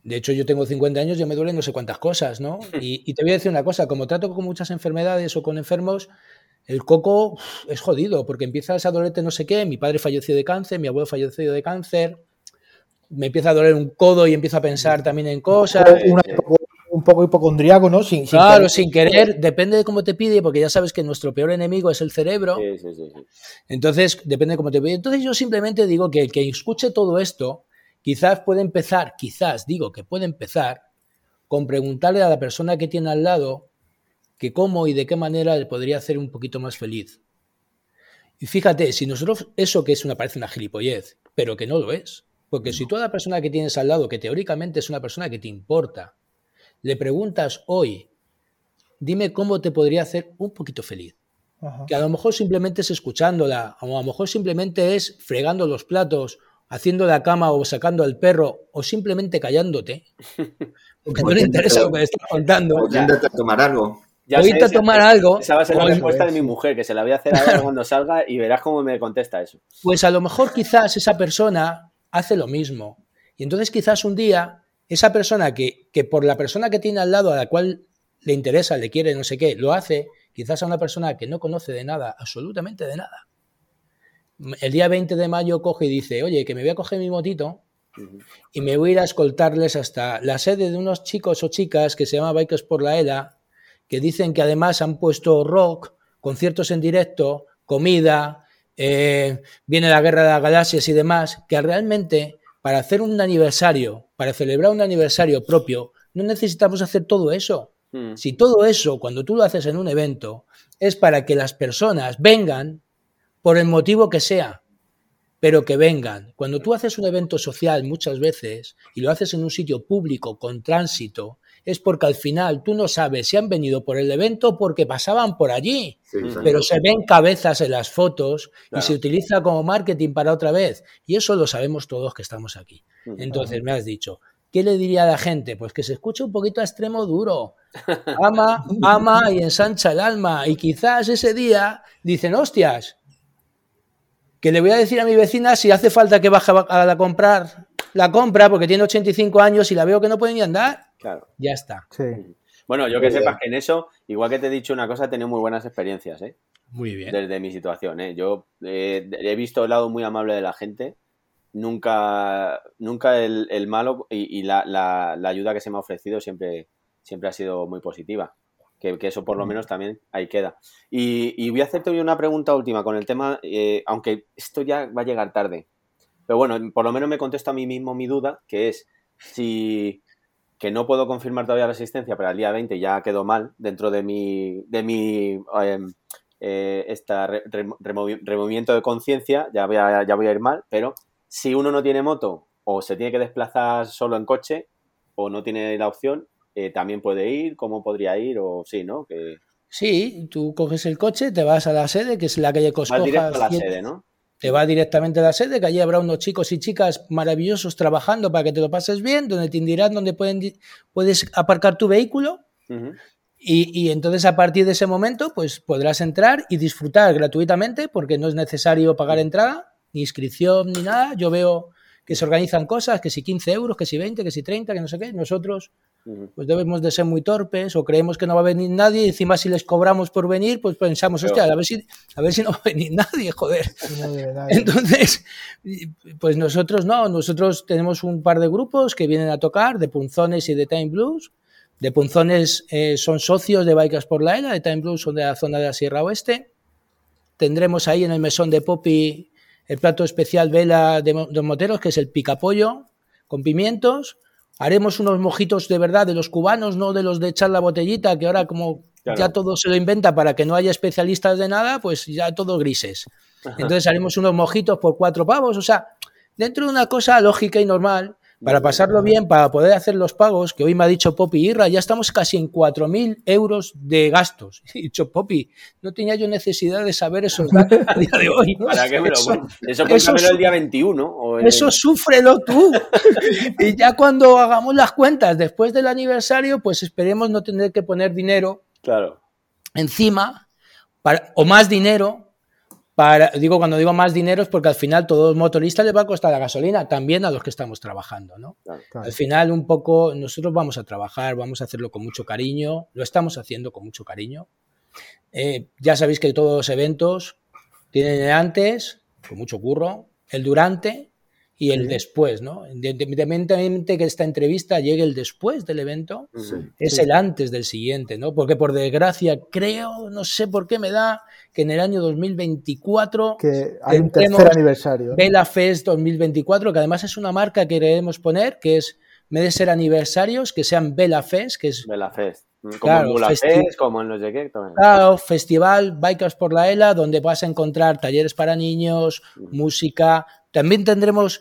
De hecho, yo tengo 50 años y me duelen no sé cuántas cosas, ¿no? Y, y, te voy a decir una cosa, como trato con muchas enfermedades o con enfermos, el coco es jodido, porque empiezas a dolerte no sé qué, mi padre falleció de cáncer, mi abuelo falleció de cáncer, me empieza a doler un codo y empiezo a pensar también en cosas. un poco hipocondriaco, ¿no? Sin, claro, sin querer, depende de cómo te pide, porque ya sabes que nuestro peor enemigo es el cerebro. Sí, sí, sí, Entonces, depende de cómo te pide. Entonces, yo simplemente digo que el que escuche todo esto, quizás puede empezar, quizás digo que puede empezar con preguntarle a la persona que tiene al lado que cómo y de qué manera le podría hacer un poquito más feliz. Y fíjate, si nosotros, eso que es una, parece una gilipollez, pero que no lo es, porque si toda persona que tienes al lado, que teóricamente es una persona que te importa, le preguntas hoy, dime cómo te podría hacer un poquito feliz. Que a lo mejor simplemente es escuchándola, o a lo mejor simplemente es fregando los platos, haciendo la cama o sacando al perro, o simplemente callándote, porque no le interesa lo que le estás contando. O a tomar algo. Ya a tomar algo. Esa va a ser la respuesta de mi mujer, que se la voy a hacer ahora cuando salga y verás cómo me contesta eso. Pues a lo mejor quizás esa persona hace lo mismo. Y entonces quizás un día esa persona que, que por la persona que tiene al lado a la cual le interesa, le quiere, no sé qué, lo hace, quizás a una persona que no conoce de nada, absolutamente de nada. El día 20 de mayo coge y dice, oye, que me voy a coger mi motito y me voy a ir a escoltarles hasta la sede de unos chicos o chicas que se llama Bikers por la ELA, que dicen que además han puesto rock, conciertos en directo, comida, eh, viene la guerra de las galaxias y demás, que realmente para hacer un aniversario, para celebrar un aniversario propio, no necesitamos hacer todo eso. Hmm. Si todo eso, cuando tú lo haces en un evento, es para que las personas vengan por el motivo que sea. pero que vengan. Cuando tú haces un evento social muchas veces y lo haces en un sitio público con tránsito, es porque al final tú no sabes si han venido por el evento o porque pasaban por allí, pero se ven cabezas en las fotos y se utiliza como marketing para otra vez. Y eso lo sabemos todos que estamos aquí. Entonces me has dicho, ¿qué le diría a la gente? Pues que se escuche un poquito a extremo duro. Ama, ama y ensancha el alma. Y quizás ese día dicen, hostias, que le voy a decir a mi vecina si hace falta que baje a la comprar, la compra porque tiene 85 años y la veo que no puede ni andar. Claro. Ya está. Bueno, yo que sepas que en eso, igual que te he dicho una cosa, he tenido muy buenas experiencias, ¿eh? Muy bien. Desde mi situación, ¿eh? Yo eh, he visto el lado muy amable de la gente, nunca, nunca el, malo y, la, ayuda que se me ha ofrecido siempre, siempre ha sido muy positiva. Que, eso por lo menos también ahí queda. Y, voy a hacerte una pregunta última con el tema, eh, aunque esto ya va a llegar tarde. Pero bueno, por lo menos me contesto a mí mismo mi duda, que es si, que no puedo confirmar todavía la asistencia, pero al día 20 ya quedó mal dentro de mi, de mi em, eh, removimiento de conciencia, ya voy, a, ya voy a ir mal, pero si uno no tiene moto o se tiene que desplazar solo en coche o no tiene la opción, eh, también puede ir, cómo podría ir o sí, ¿no? Que... Sí, tú coges el coche, te vas a la sede, que es la calle Coscojas. directo a la sede, ¿no? Te va directamente a la sede, que allí habrá unos chicos y chicas maravillosos trabajando para que te lo pases bien, donde te indicarán dónde pueden, puedes aparcar tu vehículo. y, y, entonces a partir de ese momento, pues podrás entrar y disfrutar gratuitamente, porque no es necesario pagar entrada, ni inscripción, ni nada. Yo veo que se organizan cosas, que si 15 euros, que si 20, que si 30, que no sé qué. Nosotros pues debemos de ser muy torpes o creemos que no va a venir nadie y encima si les cobramos por venir, pues pensamos, hostia, a ver si, a ver si no va a venir nadie, joder. Entonces, pues nosotros no, nosotros tenemos un par de grupos que vienen a tocar, de Punzones y de Time Blues. De Punzones eh, son socios de Bikers por la Era, de Time Blues son de la zona de la Sierra Oeste. Tendremos ahí en el mesón de Poppy el plato especial vela de, de moteros, que es el picapollo con pimientos haremos unos mojitos de verdad de los cubanos, no de los de echar la botellita, que ahora como ya todo se lo inventa para que no haya especialistas de nada, pues ya todo grises. Entonces haremos unos mojitos por cuatro pavos, o sea, dentro de una cosa lógica y normal, para pasarlo bien, para poder hacer los pagos, que hoy me ha dicho Poppy Irra, ya estamos casi en 4.000 euros de gastos. He dicho, Poppy, no tenía yo necesidad de saber esos datos a día de hoy. ¿Para qué me lo Eso, eso, eso el día 21. O Eso súfrelo tú. y ya cuando hagamos las cuentas después del aniversario, pues esperemos no tener que poner dinero claro. encima, para, o más dinero, digo, cuando digo más dinero es porque al final todos los motoristas les va a costar la gasolina, también a los que estamos trabajando, ¿no? Al final un poco nosotros vamos a trabajar, vamos a hacerlo con mucho cariño, lo estamos haciendo con mucho cariño. Eh, ya sabéis que todos los eventos tienen el antes, con mucho curro, el durante y el después, ¿no? Independientemente que esta entrevista llegue el después del evento, es el antes del siguiente, ¿no? Porque por desgracia creo, no sé por qué me da, que en el año 2024 que hay un tercer aniversario. Vela Fest 2024, que además es una marca que queremos poner, que es, en vez de ser aniversarios, que sean Vela Fest, que es... Vela Fest. Como claro, en Fest, como en los de Claro, festival Bikers por la ELA, donde vas a encontrar talleres para niños, música. También tendremos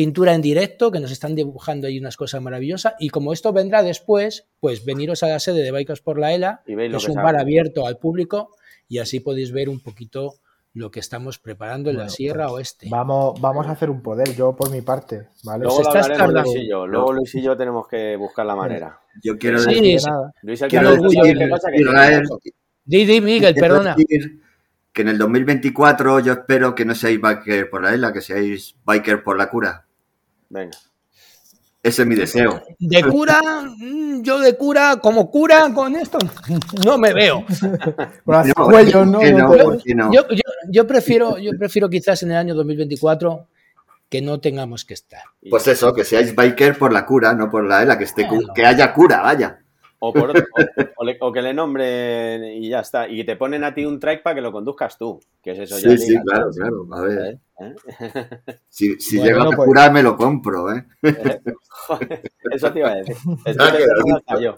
pintura en directo, que nos están dibujando ahí unas cosas maravillosas. Y como esto vendrá después, pues veniros a la sede de Bikers por la ELA, que es un bar abierto al público, y así podéis ver un poquito lo que estamos preparando en la Sierra pues Oeste. Vamos, vamos a hacer un poder, yo por mi parte. ¿vale? Luego, Luis y yo. Luego Luis y yo tenemos que buscar la manera. Yo quiero decir, Luis, el quiero Di, Miguel, perdona. que en el 2024 yo espero que no seáis biker por la ELA, que seáis biker por la cura. Venga. Ese es mi deseo. De cura, mm, yo de cura, como cura con esto, no me veo. Yo, prefiero, yo prefiero quizás en el año 2024 que no tengamos que estar. Pues eso, que seáis biker por la cura, no por la ELA, que, esté, que haya cura, vaya. O, o, que le nombren y ya está. Y te ponen a ti un track para que lo conduzcas tú. Que es eso sí, sí, claro, claro. A ver. ¿Eh? Si, si llega a pues curar, me lo compro, ¿eh? eso te iba a decir.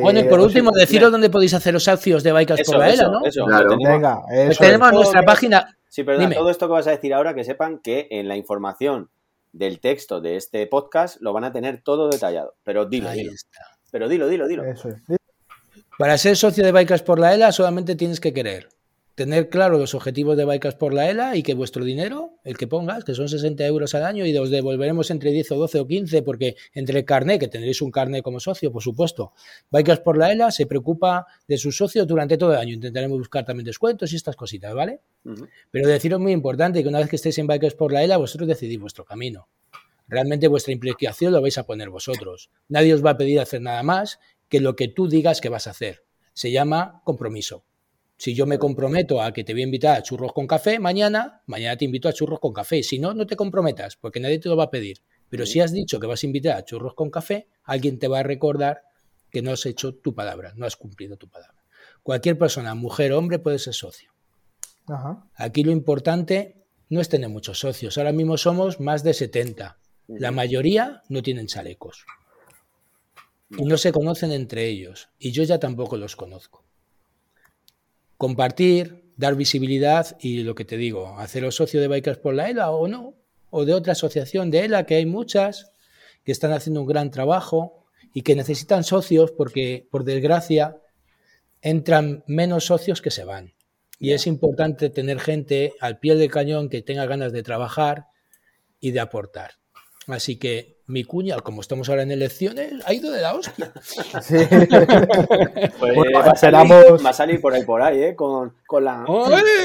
Bueno, y por último, deciros dónde podéis hacer los accios de Bikers por la ELA, ¿no? Eso, claro. Venga, eso, tenemos nuestra página Sí, pero todo esto que vas a decir ahora, que sepan que en la información del texto de este podcast lo van a tener todo detallado. Pero dilo, dilo. Pero dilo, dilo, dilo. Para ser socio de Bikers por la ELA solamente tienes que querer tener claro los objetivos de Bikers por la ELA y que vuestro dinero, el que pongas, que son 60 euros al año y os devolveremos entre 10 o 12 o 15, porque entre el carnet, que tendréis un carnet como socio, por supuesto, Bikers por la ELA se preocupa de sus socios durante todo el año. Intentaremos buscar también descuentos y estas cositas, ¿vale? Pero deciros muy importante que una vez que estéis en Bikers por la ELA, vosotros decidís vuestro camino. Realmente vuestra implicación lo vais a poner vosotros. Nadie os va a pedir hacer nada más que lo que tú digas que vas a hacer. Se llama compromiso. Si yo me comprometo a que te voy a invitar a churros con café mañana, mañana te invito a churros con café. Si no, no te comprometas, porque nadie te lo va a pedir. Pero si has dicho que vas a invitar a churros con café, alguien te va a recordar que no has hecho tu palabra, no has cumplido tu palabra. Cualquier persona, mujer o hombre, puede ser socio. Aquí lo importante no es tener muchos socios. Ahora mismo somos más de 70. La mayoría no tienen chalecos. Y no se conocen entre ellos. Y yo ya tampoco los conozco compartir, dar visibilidad y lo que te digo, haceros socio de Bikers por la ELA o no, o de otra asociación de ELA, que hay muchas que están haciendo un gran trabajo y que necesitan socios porque, por desgracia, entran menos socios que se van. Y es importante tener gente al pie del cañón que tenga ganas de trabajar y de aportar. Así que mi cuña, como estamos ahora en elecciones, ha ido de la hostia. Sí. pues va, a salir, por ahí, por ahí, ¿eh? Con, con la...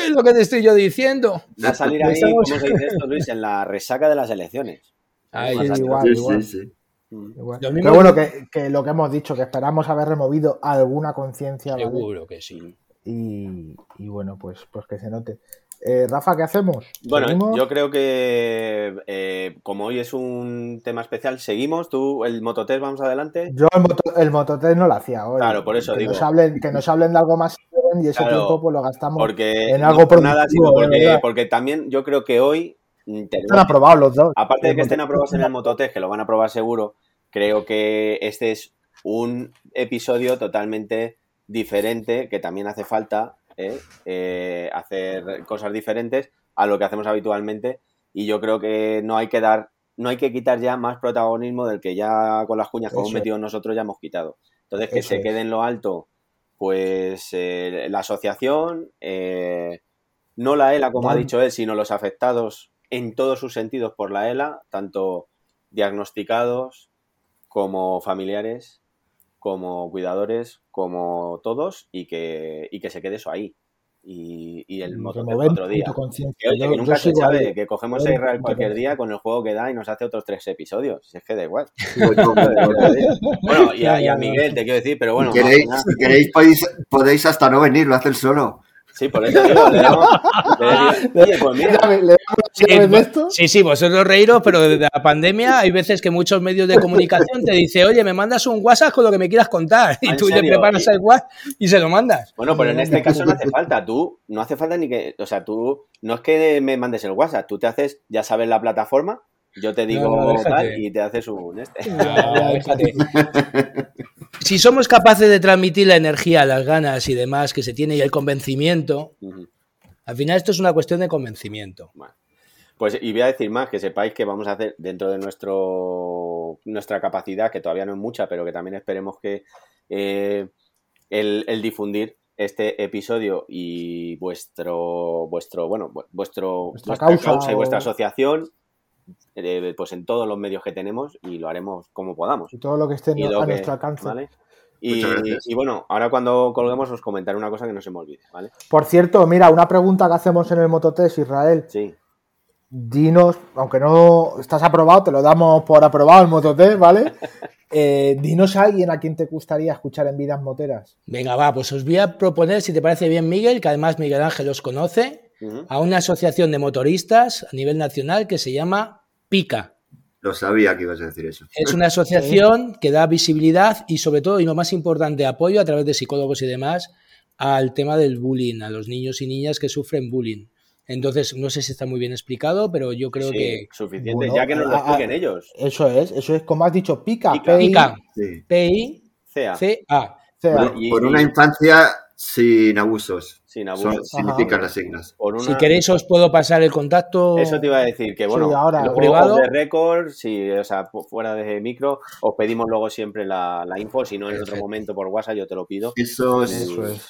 lo que te estoy yo diciendo! Va a salir ahí, ¿cómo se dice esto, Luis? En la resaca de las elecciones. Ahí, igual, igual. Sí, mm. Pero bueno, que, que, lo que hemos dicho, que esperamos haber removido alguna conciencia. Seguro que sí. Y, y, bueno, pues, pues que se note. Eh, Rafa, ¿qué hacemos? Bueno, yo creo que eh, como hoy es un tema especial, seguimos. Tú, el mototest, vamos adelante. Yo el, mototest no lo hacía hoy. Claro, por eso que digo. Nos hablen, que nos hablen de algo más y ese tiempo pues lo gastamos porque, en algo por nada, sino porque, porque, también yo creo que hoy. Están aprobados los dos. Aparte de que estén aprobados en el mototest, que lo van a aprobar seguro, creo que este es un episodio totalmente diferente que también hace falta ¿eh? Eh, hacer cosas diferentes a lo que hacemos habitualmente y yo creo que no hay que dar, no hay que quitar ya más protagonismo del que ya con las cuñas que hemos metido nosotros ya hemos quitado. Entonces que se quede en lo alto pues eh, la asociación, no la ELA como ha dicho él, sino los afectados en todos sus sentidos por la ELA, tanto diagnosticados como familiares como cuidadores, como todos, y que, y que se quede eso ahí. Y, y el motor otro día. Que, oye, que nunca se sabe, que cogemos a Israel cualquier día con el juego que da y nos hace otros tres episodios. es que da igual. bueno, y a, y a, Miguel te quiero decir, pero bueno. Si queréis, si queréis podéis, podéis hasta no venir, lo hace solo. Sí, por eso digo, le damos. oye, pues mira. Sí, sí, vosotros reíros, pero desde la pandemia hay veces que muchos medios de comunicación te dicen, oye, me mandas un WhatsApp con lo que me quieras contar. Y tú le preparas el WhatsApp y se lo mandas. Bueno, pero en este caso no hace falta. Tú no hace falta ni que. O sea, tú no es que me mandes el WhatsApp, tú te haces, ya sabes la plataforma, yo te digo tal y te haces un. Este. si somos capaces de transmitir la energía, las ganas y demás que se tiene y el convencimiento, al final esto es una cuestión de convencimiento. Pues y voy a decir más, que sepáis que vamos a hacer dentro de nuestro nuestra capacidad, que todavía no es mucha, pero que también esperemos que eh, el, difundir este episodio y vuestro vuestro bueno vuestro vuestra, causa, y vuestra asociación eh, pues en todos los medios que tenemos y lo haremos como podamos. Y todo lo que esté a nuestro alcance. Y, bueno, ahora cuando colguemos os comentaré una cosa que no se me olvide, ¿vale? Por cierto, mira, una pregunta que hacemos en el Mototest, Israel. Sí. Dinos, aunque no estás aprobado, te lo damos por aprobado el Mototest, ¿vale? Eh, dinos a alguien a quien te gustaría escuchar en Vidas Moteras. Venga, va, pues os voy a proponer, si te parece bien, Miguel, que además Miguel Ángel os conoce, a una asociación de motoristas a nivel nacional que se llama PICA. Lo sabía que ibas a decir eso. Es una asociación que da visibilidad y sobre todo, y lo más importante, apoyo a través de psicólogos y demás al tema del bullying, a los niños y niñas que sufren bullying. Entonces, no sé si está muy bien explicado, pero yo creo que... Suficiente, ya que nos lo expliquen ellos. Eso es, eso es como has dicho, pica. Pica. P-I-C-A. Por una infancia sin abusos. Sin abuso. significan las siglas. Si queréis os puedo pasar el contacto. Eso te iba a decir, que bueno, ahora, lo privado de récord, si, o sea, fuera de micro, os pedimos luego siempre la, info, si no en otro momento por WhatsApp yo te lo pido. Esos,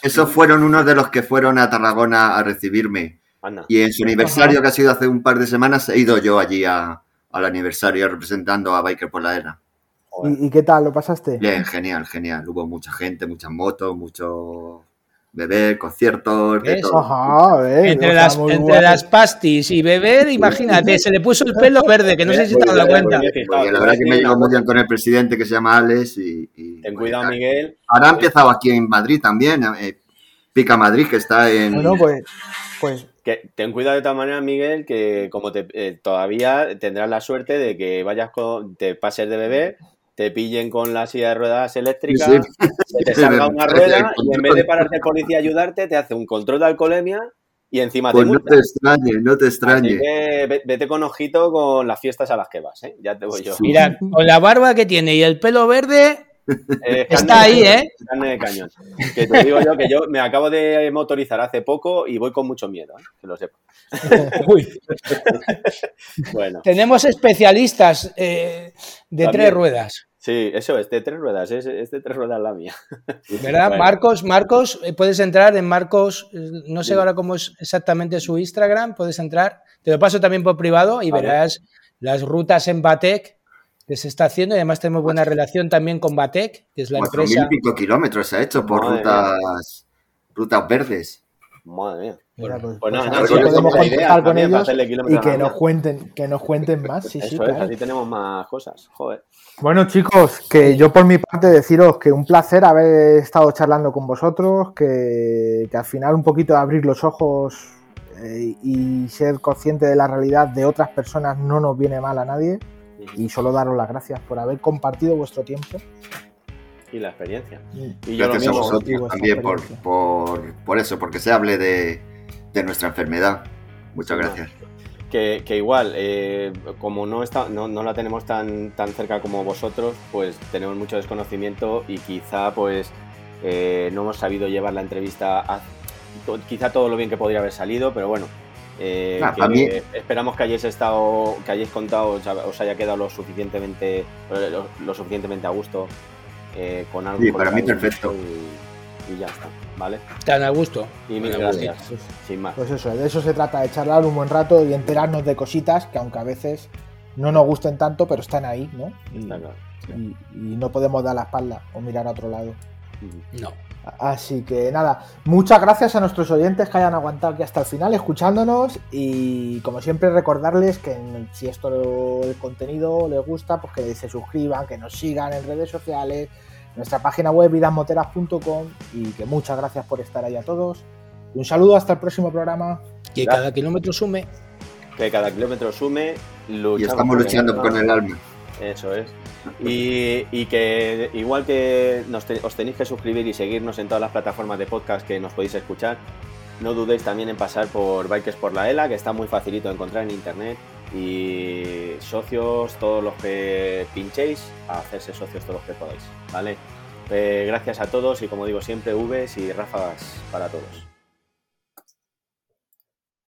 esos fueron unos de los que fueron a Tarragona a recibirme. Y en su aniversario, que ha sido hace un par de semanas, he ido yo allí al aniversario representando a Biker por la Era. ¿Y, qué tal? ¿Lo pasaste? Bien, genial, genial. Hubo mucha gente, muchas motos, mucho beber, conciertos, de todo. entre, las, entre las, pastis y beber, imagínate, se le puso el pelo verde, que no sé si te has dado cuenta. la verdad que me llevo muy bien con el presidente que se llama Alex y... Ten cuidado, Miguel. Ahora ha empezado aquí en Madrid también, eh, Pica Madrid, que está en... Bueno, pues... pues que ten cuidado de todas maneras, Miguel, que como te, eh, todavía tendrás la suerte de que vayas con, te pases de beber te pillen con la silla de ruedas eléctricas, te salga una rueda y en vez de pararte el policía a ayudarte, te hace un control de alcoholemia y encima te pues no te extrañe, no te extrañe. vete con ojito con las fiestas a las que vas, ¿eh? Ya te voy yo. Mira, con la barba que tiene y el pelo verde, eh, está ahí, ¿eh? Carne de cañón. Que te digo yo que yo me acabo de motorizar hace poco y voy con mucho miedo, ¿eh? que lo sepa. bueno. Tenemos especialistas eh, de tres ruedas. Sí, eso es de tres ruedas, es, de tres ruedas la mía. ¿Verdad? Marcos, Marcos, eh, puedes entrar en Marcos, eh, no sé ahora cómo es exactamente su Instagram, puedes entrar, te lo paso también por privado y verás las rutas en Batec que se está haciendo y además tenemos buena relación también con Batec, que es la empresa. mil y pico kilómetros se ha hecho por rutas, rutas verdes. Madre mía. Bueno, pues, pues, pues podemos contactar con ellos y que nos cuenten, que nos cuenten más. Sí, Eso sí, es, así tenemos más cosas. Joder. Bueno, chicos, que yo por mi parte deciros que un placer haber estado charlando con vosotros, que, al final un poquito de abrir los ojos eh, y ser consciente de la realidad de otras personas no nos viene mal a nadie. Y solo daros las gracias por haber compartido vuestro tiempo y la experiencia. Y Gracias a vosotros también por, por, por, eso, porque se hable de, de nuestra enfermedad. Muchas gracias. Que, que igual, eh, como no, está, no, no, la tenemos tan, tan cerca como vosotros, pues tenemos mucho desconocimiento y quizá pues eh, no hemos sabido llevar la entrevista a, quizá todo lo bien que podría haber salido, pero bueno, eh, esperamos que hayáis estado, que hayáis contado, os haya quedado lo suficientemente, lo suficientemente a gusto eh, con algo. Sí, para mí perfecto. Y, ya está, ¿vale? Tan a gusto. Y mil gracias, sin más. Pues eso, de eso se trata, de charlar un buen rato y enterarnos de cositas que aunque a veces no nos gusten tanto, pero están ahí, ¿no? Y, y no podemos dar la espalda o mirar a otro lado. No. Así que nada, muchas gracias a nuestros oyentes que hayan aguantado aquí hasta el final escuchándonos y como siempre recordarles que si esto el contenido les gusta, pues que se suscriban, que nos sigan en redes sociales, nuestra página web vidasmoteras.com y que muchas gracias por estar ahí a todos. Un saludo hasta el próximo programa. Que cada kilómetro sume. Que cada kilómetro sume. Y estamos luchando con el alma. Eso es. Y, que igual que os tenéis que suscribir y seguirnos en todas las plataformas de podcast que nos podéis escuchar, no dudéis también en pasar por Bikes por la ELA, que está muy facilito de encontrar en internet. Y socios, todos los que pinchéis, a hacerse socios todos los que podáis. ¿Vale? Eh, gracias a todos y como digo siempre, Vs y ráfagas para todos.